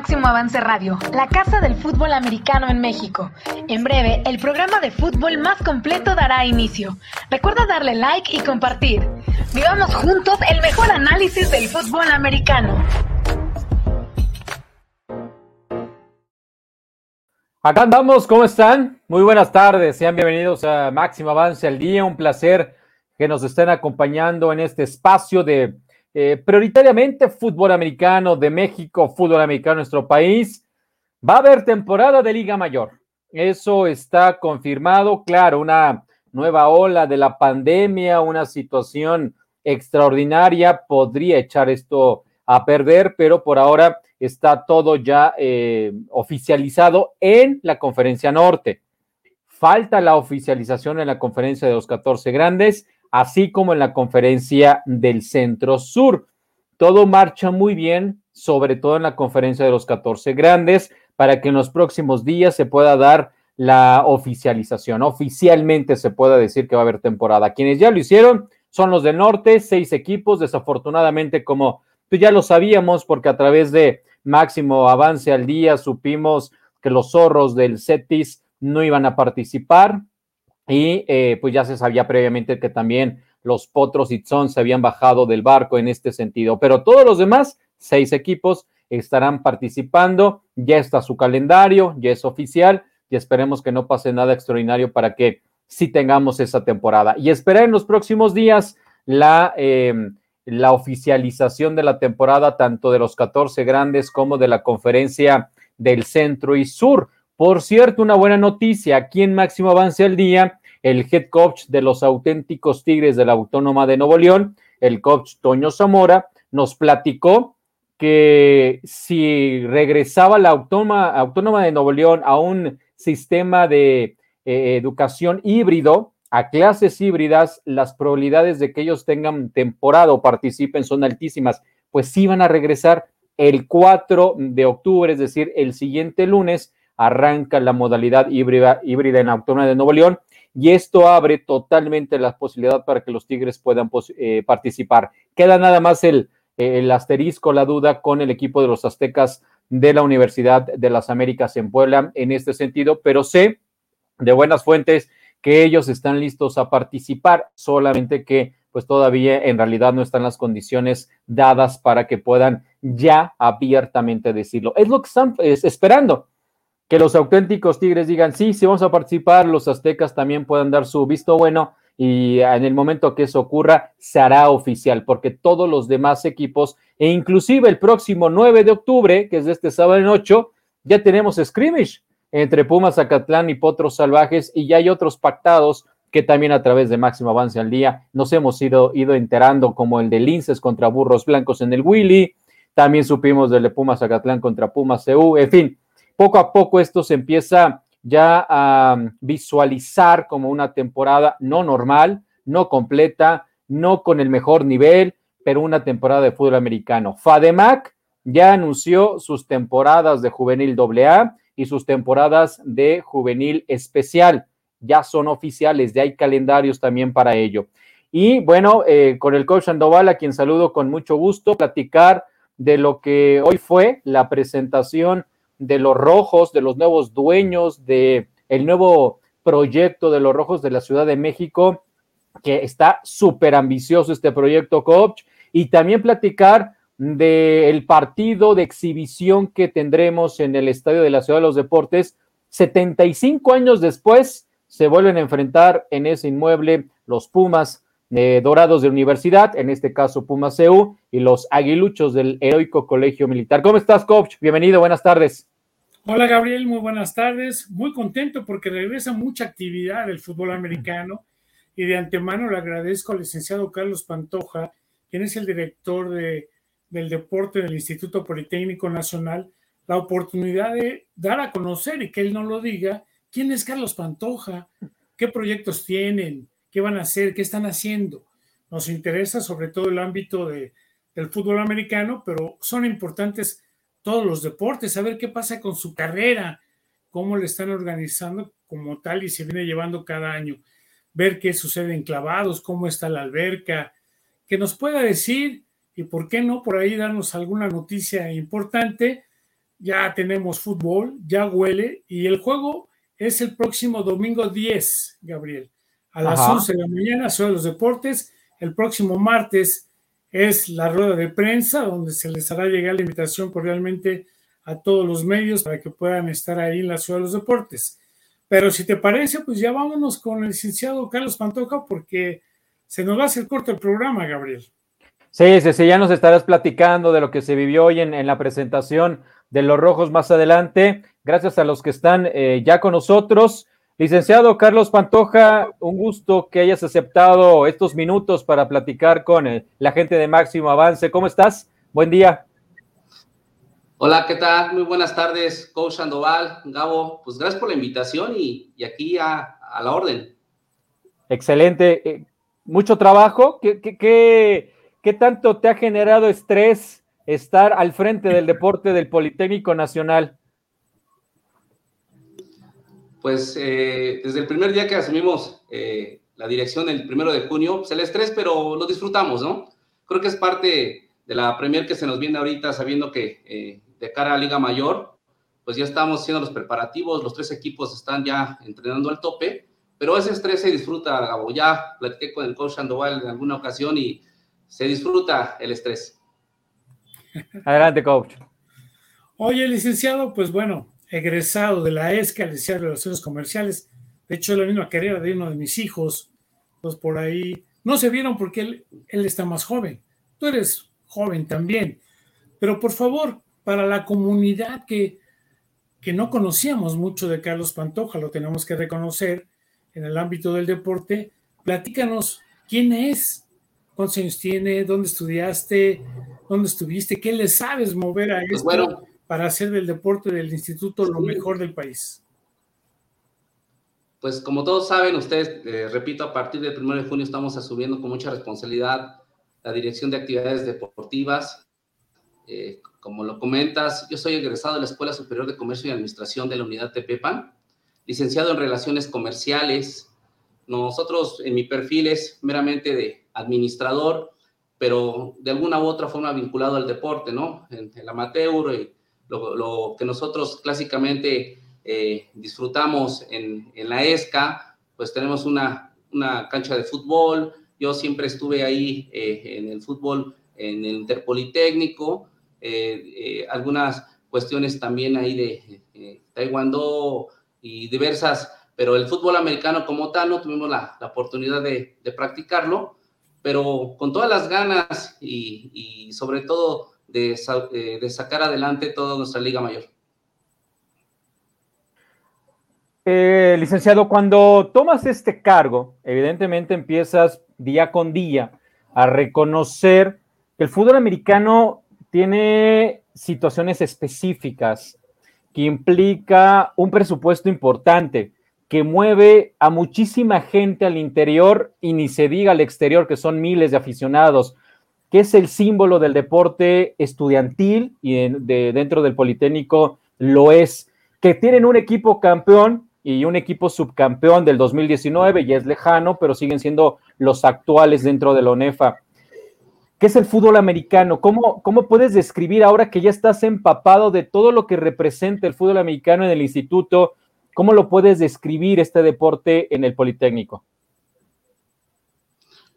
Máximo Avance Radio, la casa del fútbol americano en México. En breve, el programa de fútbol más completo dará inicio. Recuerda darle like y compartir. Vivamos juntos el mejor análisis del fútbol americano. Acá andamos, ¿cómo están? Muy buenas tardes, sean bienvenidos a Máximo Avance al Día. Un placer que nos estén acompañando en este espacio de eh, prioritariamente fútbol americano de México, fútbol americano de nuestro país. Va a haber temporada de Liga Mayor. Eso está confirmado. Claro, una nueva ola de la pandemia, una situación extraordinaria podría echar esto a perder, pero por ahora está todo ya eh, oficializado en la conferencia norte. Falta la oficialización en la conferencia de los 14 grandes así como en la conferencia del Centro Sur. Todo marcha muy bien, sobre todo en la conferencia de los 14 grandes, para que en los próximos días se pueda dar la oficialización. Oficialmente se pueda decir que va a haber temporada. Quienes ya lo hicieron son los del norte, seis equipos. Desafortunadamente, como pues ya lo sabíamos, porque a través de máximo avance al día supimos que los zorros del CETIS no iban a participar. Y eh, pues ya se sabía previamente que también los Potros y Tzon se habían bajado del barco en este sentido. Pero todos los demás, seis equipos, estarán participando. Ya está su calendario, ya es oficial y esperemos que no pase nada extraordinario para que sí tengamos esa temporada. Y esperar en los próximos días la, em, la oficialización de la temporada, tanto de los 14 grandes como de la conferencia del centro y sur. Por cierto, una buena noticia, aquí en Máximo Avance al Día el head coach de los auténticos Tigres de la Autónoma de Nuevo León, el coach Toño Zamora, nos platicó que si regresaba la Autónoma, Autónoma de Nuevo León a un sistema de eh, educación híbrido, a clases híbridas, las probabilidades de que ellos tengan temporada o participen son altísimas, pues sí van a regresar el 4 de octubre, es decir, el siguiente lunes, arranca la modalidad híbrida, híbrida en Autónoma de Nuevo León y esto abre totalmente la posibilidad para que los Tigres puedan eh, participar. Queda nada más el, el asterisco, la duda con el equipo de los Aztecas de la Universidad de las Américas en Puebla en este sentido, pero sé de buenas fuentes que ellos están listos a participar, solamente que pues todavía en realidad no están las condiciones dadas para que puedan ya abiertamente decirlo. Es lo que están esperando que los auténticos Tigres digan, sí, sí vamos a participar, los aztecas también puedan dar su visto bueno y en el momento que eso ocurra se hará oficial, porque todos los demás equipos, e inclusive el próximo 9 de octubre, que es de este sábado en 8, ya tenemos scrimmage entre Pumas, Zacatlán y Potros Salvajes y ya hay otros pactados que también a través de Máximo Avance al Día nos hemos ido, ido enterando, como el de Linces contra Burros Blancos en el Willy, también supimos del de Pumas Zacatlán contra Pumas CU, en fin, poco a poco esto se empieza ya a visualizar como una temporada no normal, no completa, no con el mejor nivel, pero una temporada de fútbol americano. FADEMAC ya anunció sus temporadas de juvenil AA y sus temporadas de juvenil especial. Ya son oficiales, ya hay calendarios también para ello. Y bueno, eh, con el coach Sandoval, a quien saludo con mucho gusto, platicar de lo que hoy fue la presentación de los rojos, de los nuevos dueños, de el nuevo proyecto de los rojos de la Ciudad de México, que está súper ambicioso este proyecto, coach, y también platicar del partido de exhibición que tendremos en el Estadio de la Ciudad de los Deportes. 75 años después se vuelven a enfrentar en ese inmueble los Pumas eh, Dorados de Universidad, en este caso Pumas CEU, y los Aguiluchos del Heroico Colegio Militar. ¿Cómo estás, coach? Bienvenido, buenas tardes. Hola Gabriel, muy buenas tardes. Muy contento porque regresa mucha actividad del fútbol americano y de antemano le agradezco al licenciado Carlos Pantoja, quien es el director de, del deporte del Instituto Politécnico Nacional, la oportunidad de dar a conocer y que él no lo diga, quién es Carlos Pantoja, qué proyectos tienen, qué van a hacer, qué están haciendo. Nos interesa sobre todo el ámbito de, del fútbol americano, pero son importantes todos los deportes, a ver qué pasa con su carrera, cómo le están organizando como tal y se viene llevando cada año, ver qué sucede en clavados, cómo está la alberca, que nos pueda decir y por qué no por ahí darnos alguna noticia importante ya tenemos fútbol, ya huele y el juego es el próximo domingo 10, Gabriel, a las 11 de la mañana, sobre los deportes. El próximo martes es la rueda de prensa, donde se les hará llegar la invitación cordialmente a todos los medios para que puedan estar ahí en la ciudad de los deportes. Pero si te parece, pues ya vámonos con el licenciado Carlos Pantoja, porque se nos va a hacer corto el programa, Gabriel. Sí, sí, sí, ya nos estarás platicando de lo que se vivió hoy en, la presentación de los rojos más adelante. Gracias a los que están eh, ya con nosotros. Licenciado Carlos Pantoja, un gusto que hayas aceptado estos minutos para platicar con eh, la gente de Máximo Avance. ¿Cómo estás? Buen día. Hola, ¿qué tal? Muy buenas tardes, Coach Sandoval, Gabo. Pues gracias por la invitación y, aquí a, la orden. Excelente. Eh, mucho trabajo. ¿Qué, qué, qué, tanto te ha generado estrés estar al frente del deporte del Politécnico Nacional? Pues eh, desde el primer día que asumimos eh, la dirección el primero de junio, pues el estrés, pero lo disfrutamos, ¿no? Creo que es parte de la Premier que se nos viene ahorita, sabiendo que de cara a Liga Mayor, pues ya estamos haciendo los preparativos, los tres equipos están ya entrenando al tope, pero ese estrés se disfruta, Gabo. Ya platiqué con el coach Sandoval en alguna ocasión y se disfruta el estrés. Adelante, coach. Oye, licenciado, pues bueno, egresado de la ESCA, licenciado de Relaciones Comerciales. De hecho, es la misma carrera de uno de mis hijos. Pues por ahí no se vieron porque él, él está más joven. Tú eres joven también. Pero por favor, para la comunidad que, que no conocíamos mucho de Carlos Pantoja, lo tenemos que reconocer en el ámbito del deporte. Platícanos quién es, cuántos años tiene, dónde estudiaste, dónde estuviste, qué le sabes mover a pues esto para hacer del deporte del instituto lo mejor del país. Pues como todos saben, ustedes, eh, repito, a partir del 1 de junio estamos asumiendo con mucha responsabilidad la dirección de actividades deportivas. Eh, como lo comentas, yo soy egresado de la Escuela Superior de Comercio y Administración de la Unidad Tepepan, licenciado en Relaciones Comerciales. Nosotros, en mi perfil es meramente de administrador, pero de alguna u otra forma vinculado al deporte, ¿no? En el amateur, y lo, que nosotros clásicamente eh, disfrutamos en, en, la ESCA, pues tenemos una, una, cancha de fútbol. Yo siempre estuve ahí eh, en el fútbol, en el Interpolitécnico, eh, algunas cuestiones también ahí de taekwondo y diversas, pero el fútbol americano como tal no tuvimos la, oportunidad de, practicarlo, pero con todas las ganas y, sobre todo de, sacar adelante toda nuestra liga mayor. licenciado, cuando tomas este cargo, evidentemente empiezas día con día a reconocer que el fútbol americano tiene situaciones específicas que implica un presupuesto importante que mueve a muchísima gente al interior y ni se diga al exterior, que son miles de aficionados, que es el símbolo del deporte estudiantil y de, dentro del Politécnico lo es, que tienen un equipo campeón y un equipo subcampeón del 2019, ya es lejano, pero siguen siendo los actuales dentro de la ONEFA. ¿Qué es el fútbol americano? ¿Cómo, ¿Cómo puedes describir ahora que ya estás empapado de todo lo que representa el fútbol americano en el instituto? ¿Cómo lo puedes describir este deporte en el Politécnico?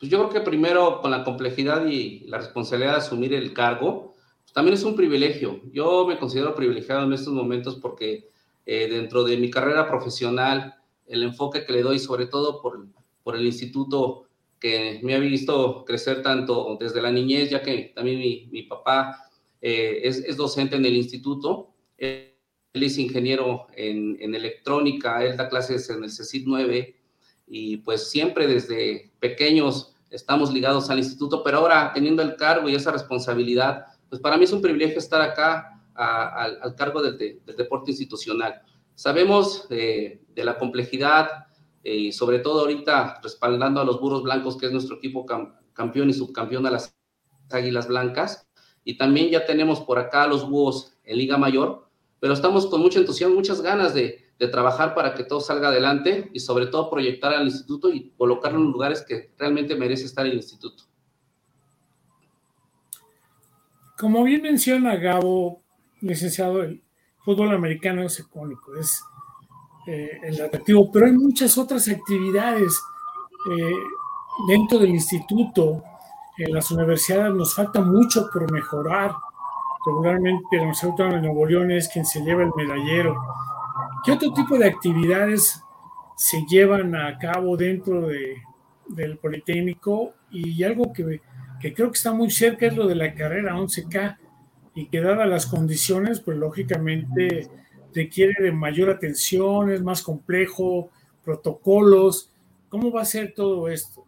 Pues yo creo que primero con la complejidad y la responsabilidad de asumir el cargo, pues también es un privilegio. Yo me considero privilegiado en estos momentos porque eh, dentro de mi carrera profesional, el enfoque que le doy, sobre todo por, por el instituto que me ha visto crecer tanto desde la niñez, ya que también mi, papá eh, es, docente en el instituto. Él es ingeniero en, electrónica, él da clases en el CECIT 9 y pues siempre desde pequeños estamos ligados al instituto, pero ahora teniendo el cargo y esa responsabilidad, pues para mí es un privilegio estar acá al cargo del, deporte institucional. Sabemos eh, de la complejidad, y sobre todo ahorita respaldando a los burros blancos, que es nuestro equipo campeón y subcampeón de las Águilas Blancas. Y también ya tenemos por acá los búhos en Liga Mayor, pero estamos con mucho entusiasmo, muchas ganas de, trabajar para que todo salga adelante y sobre todo proyectar al instituto y colocarlo en lugares que realmente merece estar el instituto. Como bien menciona Gabo, licenciado, el, fútbol americano es icónico, es eh, el atractivo, pero hay muchas otras actividades eh, dentro del instituto, en las universidades nos falta mucho por mejorar. Regularmente la Universidad de Nuevo León es quien se lleva el medallero. ¿Qué otro tipo de actividades se llevan a cabo dentro de, del Politécnico? Y algo que, que creo que está muy cerca es lo de la carrera 11K y que dadas las condiciones, pues lógicamente requiere de mayor atención, es más complejo, protocolos. ¿Cómo va a ser todo esto?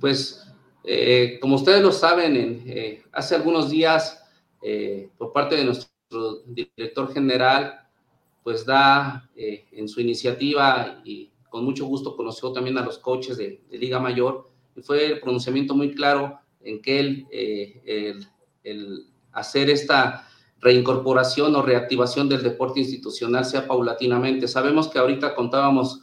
Pues, eh, como ustedes lo saben, eh, hace algunos días, eh, por parte de nuestro director general, pues da en su iniciativa y con mucho gusto conoció también a los coaches de, Liga Mayor, y fue el pronunciamiento muy claro en que él, el, el hacer esta reincorporación o reactivación del deporte institucional sea paulatinamente. Sabemos que ahorita contábamos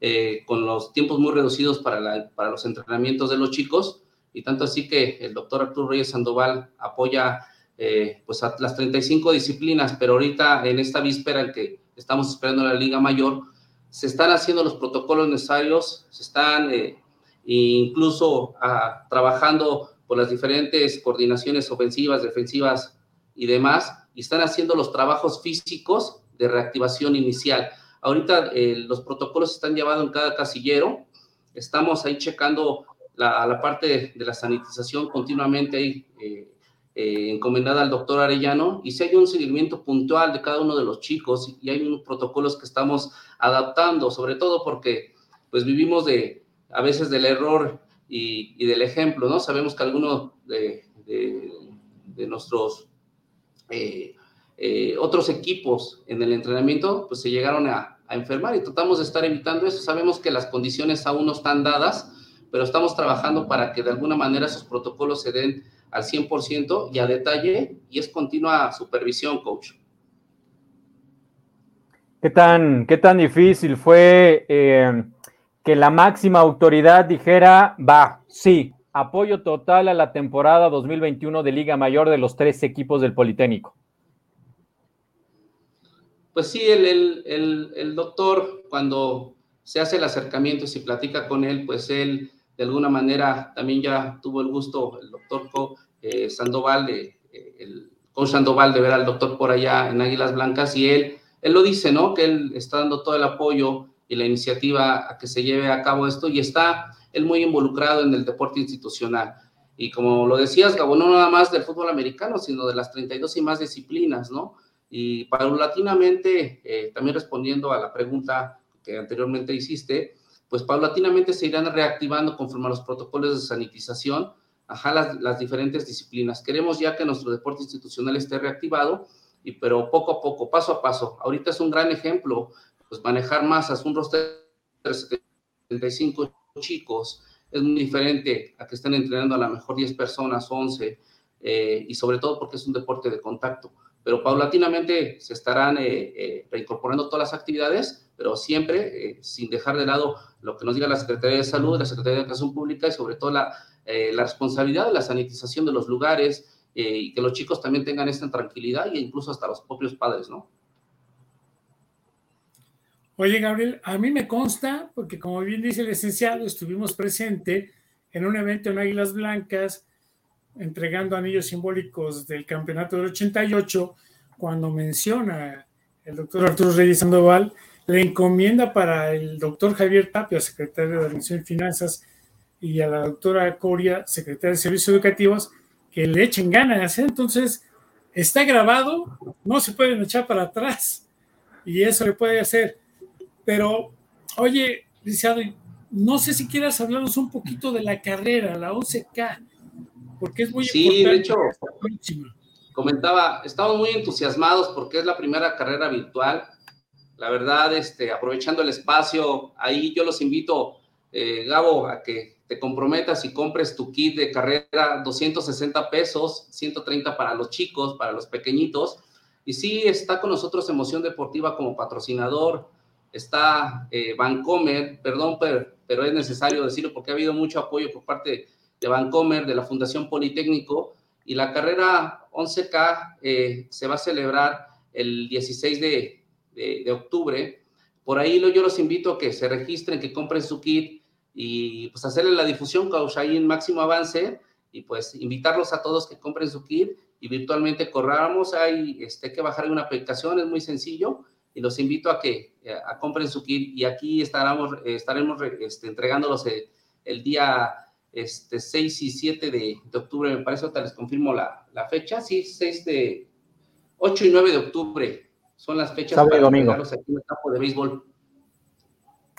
eh, con los tiempos muy reducidos para, para los entrenamientos de los chicos y tanto así que el doctor Arturo Reyes Sandoval apoya eh, pues a las 35 disciplinas, pero ahorita en esta víspera en que estamos esperando la Liga Mayor, se están haciendo los protocolos necesarios, se están eh, incluso ah, trabajando por las diferentes coordinaciones ofensivas, defensivas y demás, y están haciendo los trabajos físicos de reactivación inicial. Ahorita eh, los protocolos están llevando en cada casillero, estamos ahí checando la, la parte de, la sanitización continuamente ahí eh, eh, encomendada al doctor Arellano y si hay un seguimiento puntual de cada uno de los chicos y hay unos protocolos que estamos adaptando, sobre todo porque pues vivimos de a veces del error y, del ejemplo, ¿no? Sabemos que algunos de nuestros eh, eh, otros equipos en el entrenamiento, pues se llegaron a, enfermar y tratamos de estar evitando eso. Sabemos que las condiciones aún no están dadas, pero estamos trabajando para que de alguna manera esos protocolos se den al 100% y a detalle y es continua supervisión, coach. ¿Qué tan, qué tan difícil fue eh, que la máxima autoridad dijera, va, sí, apoyo total a la temporada 2021 de Liga Mayor de los tres equipos del Politécnico. Pues sí, el, doctor, cuando se hace el acercamiento y se platica con él, pues él de alguna manera también ya tuvo el gusto, el doctor eh, Sandoval, de, eh, el con Sandoval de ver al doctor por allá en Águilas Blancas y él, él lo dice, ¿no? Que él está dando todo el apoyo y la iniciativa a que se lleve a cabo esto y está él muy involucrado en el deporte institucional. Y como lo decías, Gabo, no nada más del fútbol americano, sino de las 32 y más disciplinas, ¿no? Y paulatinamente, eh, también respondiendo a la pregunta que anteriormente hiciste, pues paulatinamente se irán reactivando conforme a los protocolos de sanitización, ajá, las, diferentes disciplinas. Queremos ya que nuestro deporte institucional esté reactivado, y, pero poco a poco, paso a paso. Ahorita es un gran ejemplo, pues manejar masas, un roster de 75 chicos es muy diferente a que estén entrenando a lo mejor 10 personas, 11, eh, y sobre todo porque es un deporte de contacto. Pero paulatinamente se estarán eh, eh, reincorporando todas las actividades, pero siempre sin dejar de lado lo que nos diga la Secretaría de Salud, la Secretaría de Educación Pública y sobre todo la, la responsabilidad de la sanitización de los lugares y que los chicos también tengan esta tranquilidad e incluso hasta los propios padres, ¿no? Oye, Gabriel, a mí me consta, porque como bien dice el licenciado, estuvimos presente en un evento en Águilas Blancas, entregando anillos simbólicos del campeonato del 88, cuando menciona el doctor Arturo Reyes Sandoval la encomienda para el doctor Javier Tapia, secretario de Administración y Finanzas, y a la doctora Coria, secretaria de Servicios Educativos, que le echen ganas. Entonces, está grabado, no se pueden echar para atrás, y eso le puede hacer. Pero, oye, licenciado, no sé si quieras hablarnos un poquito de la carrera, la 11K, porque es muy sí, importante. Sí, de hecho, comentaba, estamos muy entusiasmados porque es la primera carrera virtual. La verdad, este, aprovechando el espacio, ahí yo los invito, eh, Gabo, a que te comprometas y compres tu kit de carrera, 260 pesos, 130 para los chicos, para los pequeñitos. Y sí, está con nosotros Emoción Deportiva como patrocinador está eh, Vancomer, perdón, pero, es necesario decirlo porque ha habido mucho apoyo por parte de Vancomer, de la Fundación Politécnico, y la carrera 11K eh, se va a celebrar el 16 de, de, octubre. Por ahí yo los invito a que se registren, que compren su kit y pues hacerle la difusión en Máximo Avance y pues invitarlos a todos que compren su kit y virtualmente corramos. Hay este, que bajar una aplicación, es muy sencillo y los invito a que eh, a compren su kit y aquí estaremos, estaremos este, entregándolos el día este, 6 y 7 de, octubre, me parece, ahorita les confirmo la, la, fecha, sí, 6 de, 8 y 9 de octubre son las fechas sábado para domingo. aquí en el campo de béisbol.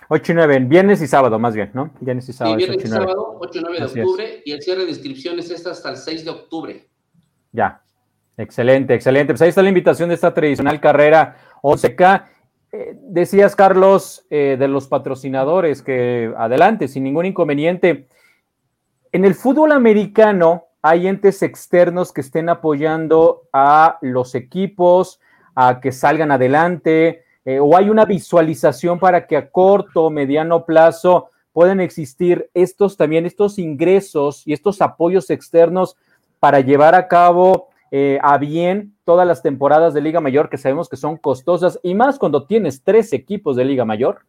8 y 9, viernes y sábado más bien, ¿no? Viernes y sábado. Sí, viernes y, sábado, 8 y 9 de octubre, y el cierre de inscripciones es hasta el 6 de octubre. Ya, excelente, excelente. Pues ahí está la invitación de esta tradicional carrera 11K. Eh, decías, Carlos, eh, de los patrocinadores, que adelante, sin ningún inconveniente. En el fútbol americano hay entes externos que estén apoyando a los equipos a que salgan adelante, eh, o hay una visualización para que a corto o mediano plazo puedan existir estos también, estos ingresos y estos apoyos externos para llevar a cabo eh, a bien todas las temporadas de Liga Mayor que sabemos que son costosas y más cuando tienes tres equipos de Liga Mayor?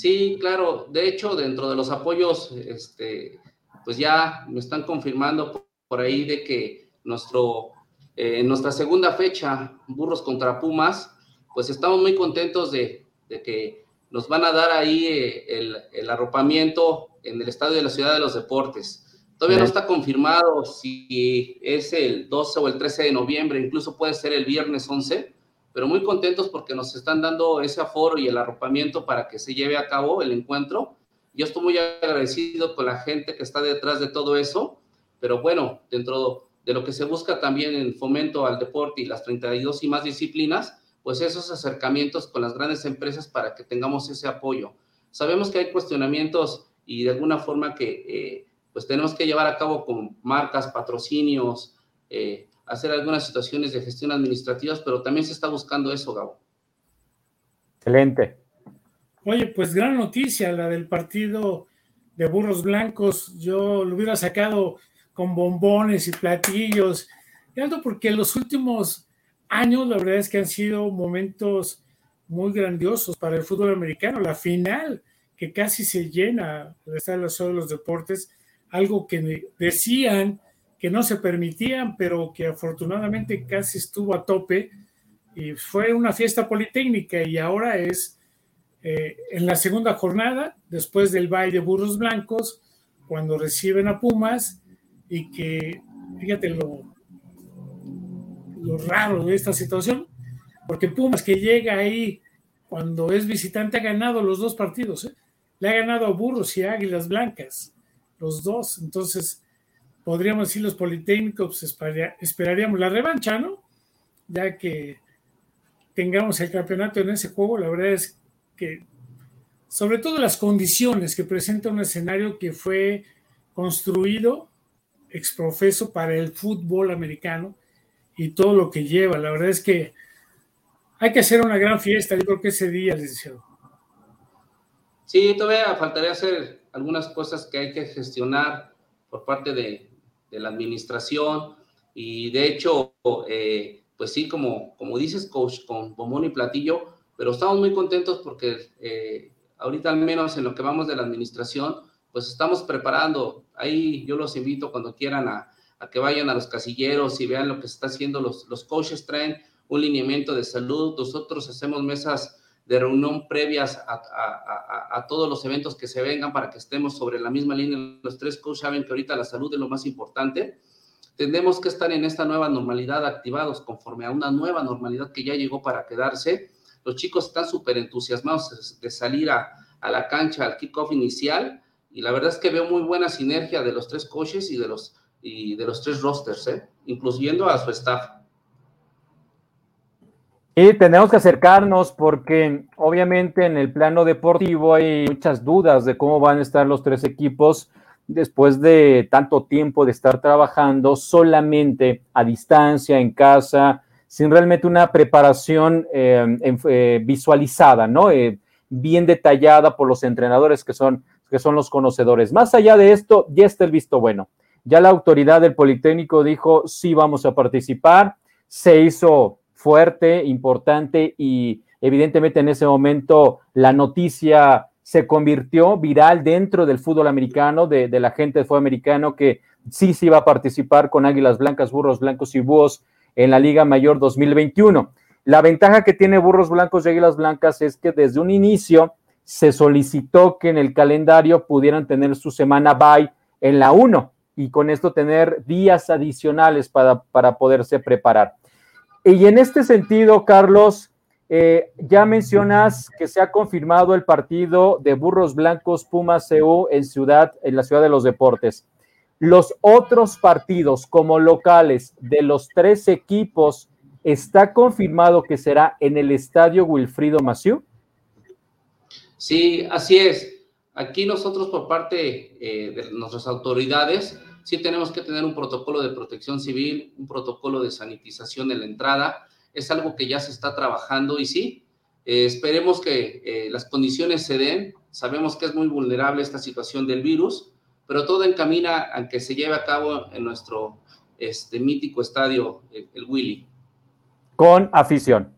Sí, claro. De hecho, dentro de los apoyos, este, pues ya me están confirmando por ahí de que nuestro, eh, en nuestra segunda fecha, Burros contra Pumas, pues estamos muy contentos de, que nos van a dar ahí eh, el, el, arropamiento en el Estadio de la Ciudad de los Deportes. Todavía no está confirmado si es el 12 o el 13 de noviembre, incluso puede ser el viernes 11, pero muy contentos porque nos están dando ese aforo y el arropamiento para que se lleve a cabo el encuentro. Yo estoy muy agradecido con la gente que está detrás de todo eso, pero bueno, dentro de lo que se busca también en fomento al deporte y las 32 y más disciplinas, pues esos acercamientos con las grandes empresas para que tengamos ese apoyo. Sabemos que hay cuestionamientos y de alguna forma que eh, pues tenemos que llevar a cabo con marcas, patrocinios, eh, hacer algunas situaciones de gestión administrativas, pero también se está buscando eso, Gabo. Excelente. Oye, pues gran noticia la del partido de burros blancos. Yo lo hubiera sacado con bombones y platillos. Y algo porque en los últimos años, la verdad es que han sido momentos muy grandiosos para el fútbol americano. La final, que casi se llena de estar en de los deportes, algo que decían que no se permitían, pero que afortunadamente casi estuvo a tope. Y fue una fiesta politécnica y ahora es eh, en la segunda jornada, después del baile burros blancos, cuando reciben a Pumas y que, fíjate lo, lo raro de esta situación, porque Pumas que llega ahí cuando es visitante ha ganado los dos partidos, ¿eh? le ha ganado a Burros y Águilas Blancas los dos. Entonces, podríamos decir los Politécnicos esperaríamos la revancha, ¿no? Ya que tengamos el campeonato en ese juego, la verdad es que, sobre todo las condiciones que presenta un escenario que fue construido exprofeso para el fútbol americano y todo lo que lleva. La verdad es que hay que hacer una gran fiesta, yo creo que ese día, licenciado. Sí, todavía faltaría hacer algunas cosas que hay que gestionar por parte de, de la administración y de hecho, eh, pues sí, como, como dices, coach, con bombón y platillo, pero estamos muy contentos porque eh, ahorita al menos en lo que vamos de la administración, pues estamos preparando. Ahí yo los invito cuando quieran a, a que vayan a los casilleros y vean lo que está haciendo. Los, los coaches traen un lineamiento de salud, nosotros hacemos mesas de reunión previas a, todos los eventos que se vengan para que estemos sobre la misma línea. Los tres coaches saben que ahorita la salud es lo más importante. Tenemos que estar en esta nueva normalidad activados conforme a una nueva normalidad que ya llegó para quedarse. Los chicos están súper entusiasmados de salir a, la cancha al kickoff inicial y la verdad es que veo muy buena sinergia de los tres coaches y de los, y de los tres rosters, ¿eh? incluyendo a su staff. Y tenemos que acercarnos porque obviamente en el plano deportivo hay muchas dudas de cómo van a estar los tres equipos después de tanto tiempo de estar trabajando solamente a distancia, en casa, sin realmente una preparación eh, eh, visualizada, ¿no? Eh, bien detallada por los entrenadores que son, que son los conocedores. Más allá de esto, ya está el visto bueno. ya la autoridad del Politécnico dijo, sí, vamos a participar, se hizo fuerte, importante y evidentemente en ese momento la noticia se convirtió viral dentro del fútbol americano, de, la gente del fútbol americano que sí se iba a participar con Águilas Blancas, Burros Blancos y Búhos en la Liga Mayor 2021. La ventaja que tiene Burros Blancos y Águilas Blancas es que desde un inicio se solicitó que en el calendario pudieran tener su semana bye en la 1 y con esto tener días adicionales para, para poderse preparar. Y en este sentido, Carlos, eh, ya mencionas que se ha confirmado el partido de Burros Blancos Pumas CU en ciudad, en la ciudad de los deportes. Los otros partidos como locales de los tres equipos, ¿está confirmado que será en el estadio Wilfrido Maciú? Sí, así es. Aquí nosotros por parte eh, de nuestras autoridades sí tenemos que tener un protocolo de protección civil, un protocolo de sanitización en la entrada. Es algo que ya se está trabajando y sí, eh, esperemos que eh, las condiciones se den. Sabemos que es muy vulnerable esta situación del virus, pero todo encamina a que se lleve a cabo en nuestro este, mítico estadio, el Willy. Con afición,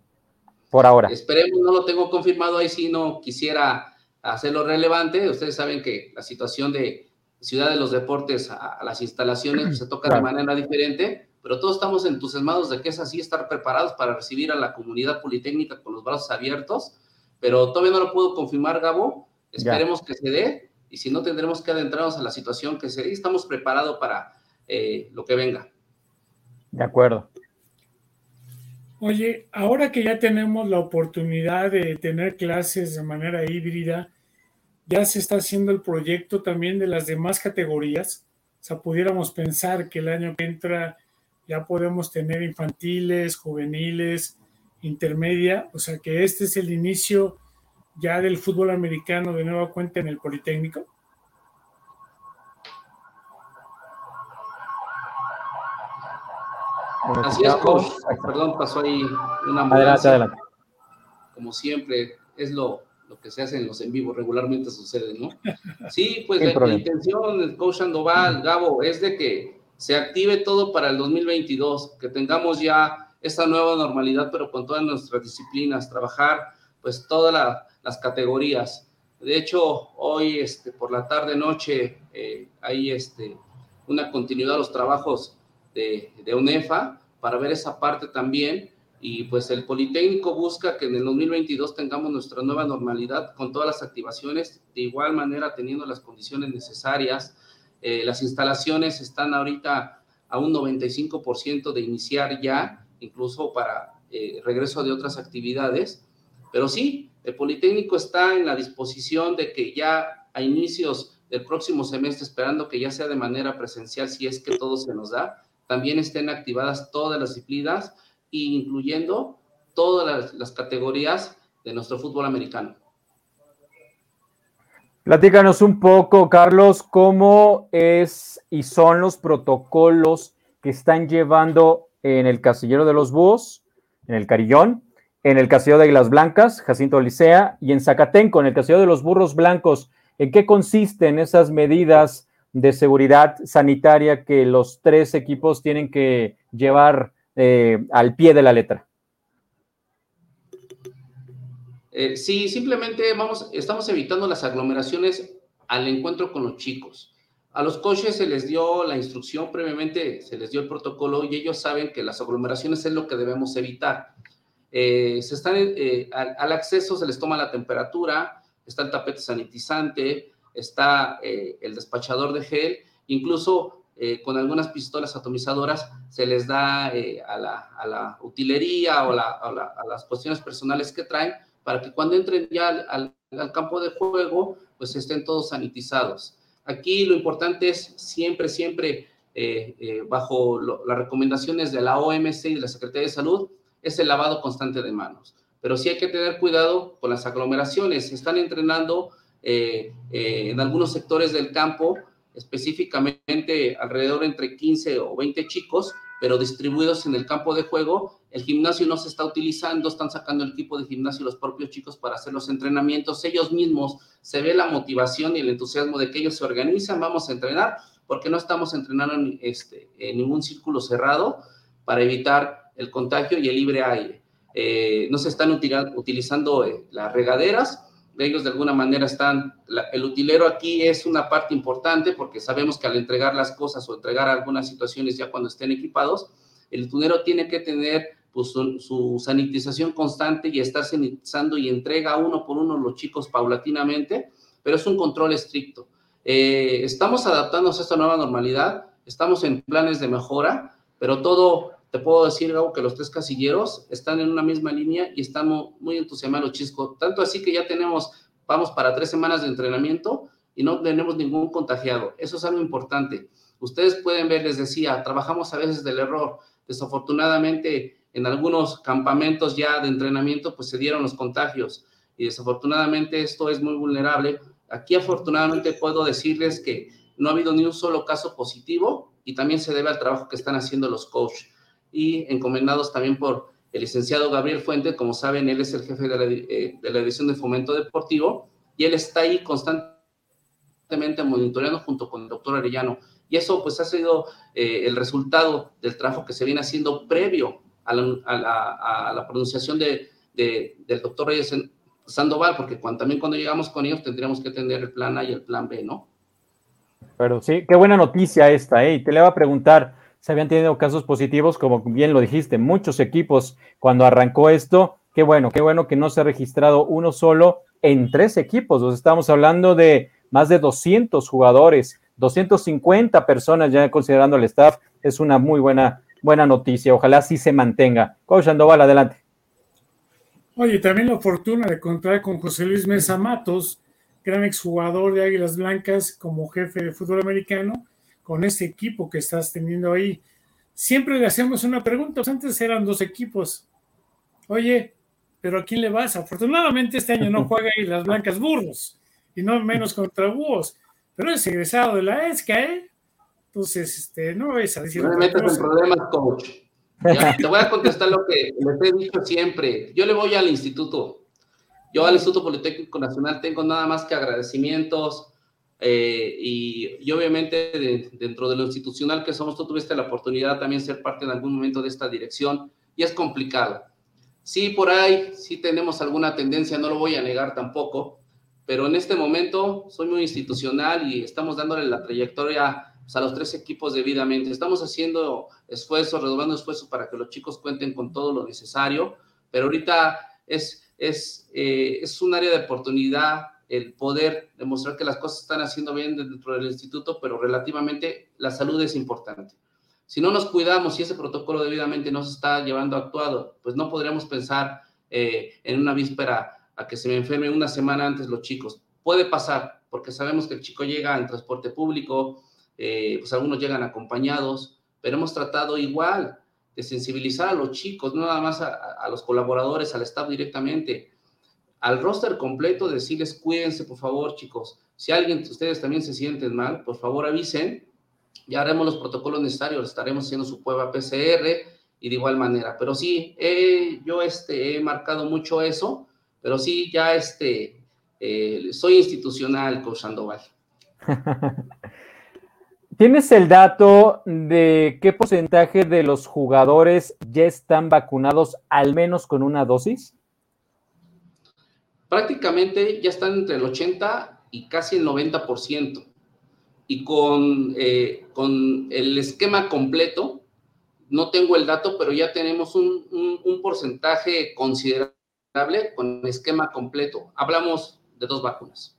por ahora. Esperemos, no lo tengo confirmado ahí, si no quisiera hacerlo relevante. Ustedes saben que la situación de Ciudad de los Deportes a, las instalaciones se toca de manera diferente, pero todos estamos entusiasmados de que es así, estar preparados para recibir a la comunidad politécnica con los brazos abiertos, pero todavía no lo puedo confirmar, Gabo. Esperemos que se dé y si no tendremos que adentrarnos a la situación que se dé. Estamos preparados para eh, lo que venga. De acuerdo. Oye, ahora que ya tenemos la oportunidad de tener clases de manera híbrida, ya se está haciendo el proyecto también de las demás categorías. O sea, pudiéramos pensar que el año que entra ya podemos tener infantiles, juveniles, intermedia. O sea, que este es el inicio ya del fútbol americano de nueva cuenta en el Politécnico. Así es, coach. Perdón, pasó ahí una ambulancia. Adelante, adelante. Como siempre, es lo, lo que se hace en los en vivo, regularmente sucede, ¿no? Sí, pues la, intención del coach Sandoval, Gabo, es de que se active todo para el 2022, que tengamos ya esta nueva normalidad, pero con todas nuestras disciplinas, trabajar pues todas las categorías. De hecho, hoy este, por la tarde, noche, eh, hay este, una continuidad de los trabajos de, de UNEFA para ver esa parte también. Y pues el Politécnico busca que en el 2022 tengamos nuestra nueva normalidad con todas las activaciones, de igual manera teniendo las condiciones necesarias. Eh, las instalaciones están ahorita a un 95% de iniciar ya, incluso para eh, regreso de otras actividades. Pero sí, el Politécnico está en la disposición de que ya a inicios del próximo semestre, esperando que ya sea de manera presencial, si es que todo se nos da, también estén activadas todas las disciplinas, incluyendo todas las, categorías de nuestro fútbol americano. Platícanos un poco, Carlos, cómo es y son los protocolos que están llevando en el Casillero de los Búhos, en el Carillón, en el Casillero de Águilas Blancas, Jacinto Licea, y en Zacatenco, en el Casillero de los Burros Blancos. ¿En qué consisten esas medidas de seguridad sanitaria que los tres equipos tienen que llevar eh, al pie de la letra? Eh, sí, simplemente vamos, estamos evitando las aglomeraciones al encuentro con los chicos. A los coches se les dio la instrucción previamente, se les dio el protocolo y ellos saben que las aglomeraciones es lo que debemos evitar. Eh, se están, al, al, acceso se les toma la temperatura, está el tapete sanitizante, está eh, el despachador de gel, incluso eh, con algunas pistolas atomizadoras se les da eh, a, la, utilería o, a, las cuestiones personales que traen para que cuando entren ya al, campo de juego, pues estén todos sanitizados. Aquí lo importante es siempre, siempre, bajo las recomendaciones de la OMC y de la Secretaría de Salud, es el lavado constante de manos. Pero sí hay que tener cuidado con las aglomeraciones. Están entrenando eh, eh, en algunos sectores del campo, específicamente alrededor entre 15 o 20 chicos, pero distribuidos en el campo de juego. El gimnasio no se está utilizando, están sacando el equipo de gimnasio los propios chicos para hacer los entrenamientos. Ellos mismos se ve la motivación y el entusiasmo de que ellos se organizan, vamos a entrenar. porque no estamos entrenando en, este, en ningún círculo cerrado para evitar el contagio y el libre aire. Eh, no se están utilizando eh, las regaderas, ellos de alguna manera están, el utilero aquí es una parte importante porque sabemos que al entregar las cosas o entregar algunas situaciones ya cuando estén equipados, el utilero tiene que tener pues, su, sanitización constante y estar sanitizando y entrega uno por uno los chicos paulatinamente, pero es un control estricto. Eh, estamos adaptándonos a esta nueva normalidad, estamos en planes de mejora, pero todo, te puedo decir, algo que los tres casilleros están en una misma línea y estamos muy entusiasmados, Chisco. Tanto así que ya tenemos, vamos para tres semanas de entrenamiento y no tenemos ningún contagiado. Eso es algo importante. Ustedes pueden ver, les decía, trabajamos a veces del error. Desafortunadamente, en algunos campamentos ya de entrenamiento, pues se dieron los contagios y desafortunadamente esto es muy vulnerable. Aquí afortunadamente puedo decirles que no ha habido ni un solo caso positivo y también se debe al trabajo que están haciendo los coaches y encomendados también por el licenciado Gabriel Fuente, como saben, él es el jefe de la, eh, de la División de Fomento Deportivo y él está ahí constantemente monitoreando junto con el doctor Arellano. Y eso pues ha sido eh, el resultado del trabajo que se viene haciendo previo a la, pronunciación de, del doctor Reyes Sandoval, porque cuando, también cuando llegamos con ellos tendríamos que tener el plan A y el plan B, ¿no? Pero sí, qué buena noticia esta, ¿eh? Y te le va a preguntar, ¿se habían tenido casos positivos? Como bien lo dijiste, muchos equipos cuando arrancó esto, qué bueno, qué bueno que no se ha registrado uno solo en tres equipos, o estamos hablando de más de 200 jugadores, 250 personas ya considerando el staff, es una muy buena buena noticia. Ojalá sí se mantenga. Coach Andoval, adelante. Oye, también la fortuna de contar con José Luis Mesa Matos, gran exjugador de Águilas Blancas como jefe de fútbol americano, con ese equipo que estás teniendo ahí. Siempre le hacemos una pregunta, pues antes eran dos equipos. Oye, pero ¿a quién le vas? Afortunadamente este año no juega Águilas Blancas Burros, y no menos contra Búhos, pero es egresado de la ESCA, ¿eh? Entonces, este, no es a decir. No me metas en problemas, coach. te voy a contestar lo que les he dicho siempre. Yo le voy al instituto. Yo al Instituto Politécnico Nacional tengo nada más que agradecimientos eh, y, obviamente dentro de lo institucional que somos, tú tuviste la oportunidad también de ser parte en algún momento de esta dirección y es complicado. Sí, por ahí sí tenemos alguna tendencia, no lo voy a negar tampoco, pero en este momento soy muy institucional y estamos dándole la trayectoria a los tres equipos debidamente. Estamos haciendo esfuerzos, redoblando esfuerzos para que los chicos cuenten con todo lo necesario, pero ahorita es, es, eh, es un área de oportunidad el poder demostrar que las cosas están haciendo bien dentro del instituto, pero relativamente la salud es importante. Si no nos cuidamos y ese protocolo debidamente no se está llevando actuado, pues no podríamos pensar eh, en una víspera a que se me enferme una semana antes los chicos. Puede pasar, porque sabemos que el chico llega en transporte público, eh, pues algunos llegan acompañados, pero hemos tratado igual de sensibilizar a los chicos, no nada más a, los colaboradores, al staff directamente, al roster completo, decirles cuídense, por favor, chicos. Si alguien de ustedes también se sienten mal, por favor avisen, ya haremos los protocolos necesarios, estaremos haciendo su prueba PCR y de igual manera. Pero sí, yo este, he marcado mucho eso, pero sí, ya este, eh, soy institucional con Sandoval. ¿Tienes el dato de qué porcentaje de los jugadores ya están vacunados al menos con una dosis? Prácticamente ya están entre el 80 y casi el 90%. Y con, eh, con el esquema completo, no tengo el dato, pero ya tenemos un, porcentaje considerable con esquema completo. Hablamos de dos vacunas.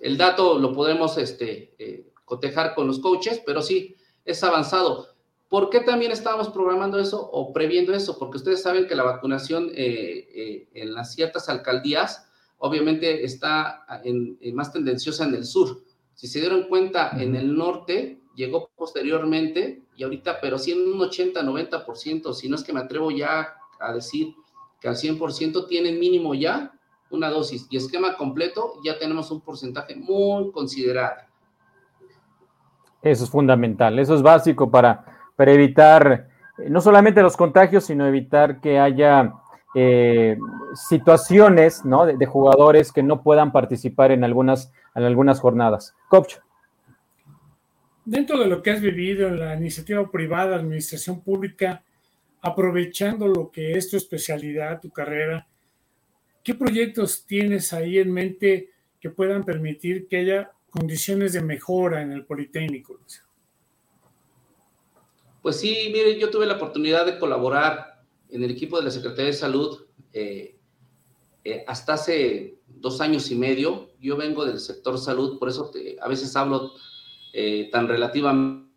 El dato lo podemos este, eh, cotejar con los coaches, pero sí, es avanzado. ¿Por qué también estábamos programando eso o previendo eso? Porque ustedes saben que la vacunación eh, eh, en las ciertas alcaldías obviamente está en, más tendenciosa en el sur. Si se dieron cuenta, en el norte llegó posteriormente y ahorita, pero sí en un 80, 90%, si no es que me atrevo ya a decir que al 100% tienen mínimo ya una dosis y esquema completo, ya tenemos un porcentaje muy considerable. Eso es fundamental, eso es básico para, para evitar eh, no solamente los contagios, sino evitar que haya eh, situaciones de, jugadores que no puedan participar en algunas, en algunas jornadas. Coach. dentro de lo que has vivido en la iniciativa privada, administración pública, aprovechando lo que es tu especialidad, tu carrera, ¿qué proyectos tienes ahí en mente que puedan permitir que haya condiciones de mejora en el Politécnico? Pues sí, mire, yo tuve la oportunidad de colaborar en el equipo de la Secretaría de Salud eh, eh, hasta hace dos años y medio. Yo vengo del sector salud, por eso a veces hablo eh, tan relativamente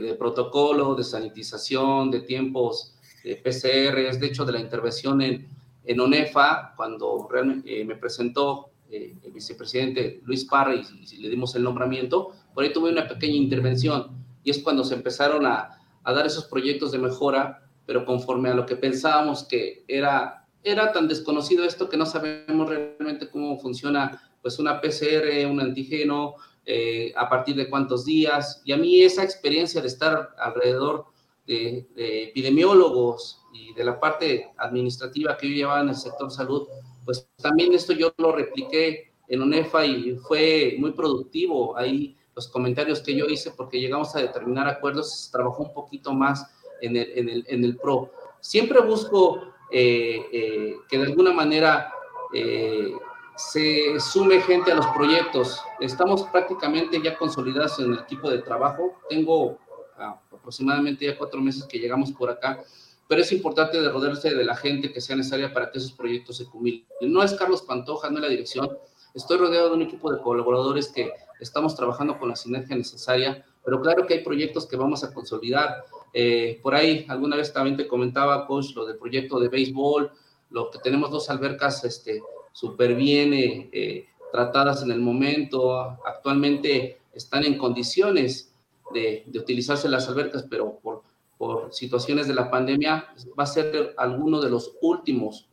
de protocolo, de sanitización, de tiempos de PCRs, de hecho de la intervención en, en ONEFA, cuando realmente me presentó el vicepresidente Luis Parra y, y, le dimos el nombramiento, por ahí tuve una pequeña intervención y es cuando se empezaron a, a dar esos proyectos de mejora, pero conforme a lo que pensábamos que era, era tan desconocido esto que no sabemos realmente cómo funciona pues una PCR, un antígeno, eh, a partir de cuántos días. Y a mí esa experiencia de estar alrededor de, epidemiólogos y de la parte administrativa que yo llevaba en el sector salud, pues también esto yo lo repliqué en UNEFA y fue muy productivo. Ahí los comentarios que yo hice porque llegamos a determinar acuerdos, se trabajó un poquito más en el, en el, en el PRO. Siempre busco eh, eh, que de alguna manera eh, se sume gente a los proyectos. Estamos prácticamente ya consolidados en el equipo de trabajo. Tengo ah, aproximadamente ya cuatro meses que llegamos por acá, pero es importante de rodearse de la gente que sea necesaria para que esos proyectos se cumplan. No es Carlos Pantoja, no es la dirección. Estoy rodeado de un equipo de colaboradores que estamos trabajando con la sinergia necesaria, pero claro que hay proyectos que vamos a consolidar. Eh, por ahí, alguna vez también te comentaba, coach, lo del proyecto de béisbol, lo que tenemos dos albercas este, súper bien eh, eh, tratadas en el momento, actualmente están en condiciones de, de utilizarse las albercas, pero por, por, situaciones de la pandemia va a ser alguno de los últimos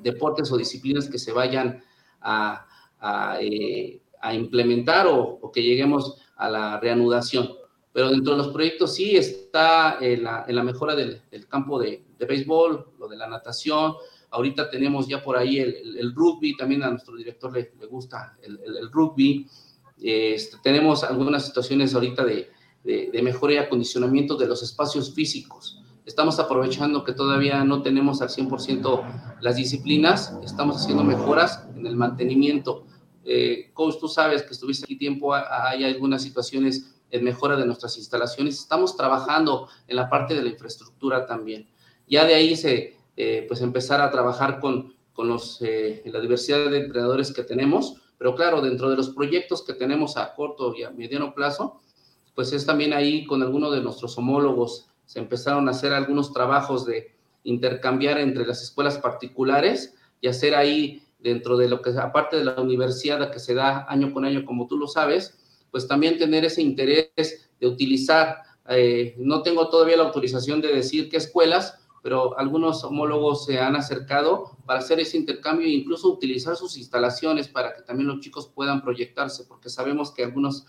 deportes o disciplinas que se vayan a, a a implementar o, que lleguemos a la reanudación. Pero dentro de los proyectos sí está en la, en la mejora del, campo de, de, béisbol, lo de la natación. Ahorita tenemos ya por ahí el, el, rugby, también a nuestro director le, le gusta el, el rugby. Este, tenemos algunas situaciones ahorita de, de, de, mejora y acondicionamiento de los espacios físicos. Estamos aprovechando que todavía no tenemos al 100% las disciplinas, estamos haciendo mejoras en el mantenimiento eh, coach, tú sabes que estuviste aquí tiempo, hay algunas situaciones en mejora de nuestras instalaciones. Estamos trabajando en la parte de la infraestructura también. Ya de ahí se, eh, pues empezar a trabajar con, con los, eh, la diversidad de entrenadores que tenemos, pero claro, dentro de los proyectos que tenemos a corto y a mediano plazo, pues es también ahí con algunos de nuestros homólogos, se empezaron a hacer algunos trabajos de intercambiar entre las escuelas particulares y hacer ahí dentro de lo que, aparte de la universidad que se da año con año, como tú lo sabes, pues también tener ese interés de utilizar, eh, no tengo todavía la autorización de decir qué escuelas, pero algunos homólogos se han acercado para hacer ese intercambio e incluso utilizar sus instalaciones para que también los chicos puedan proyectarse, porque sabemos que algunas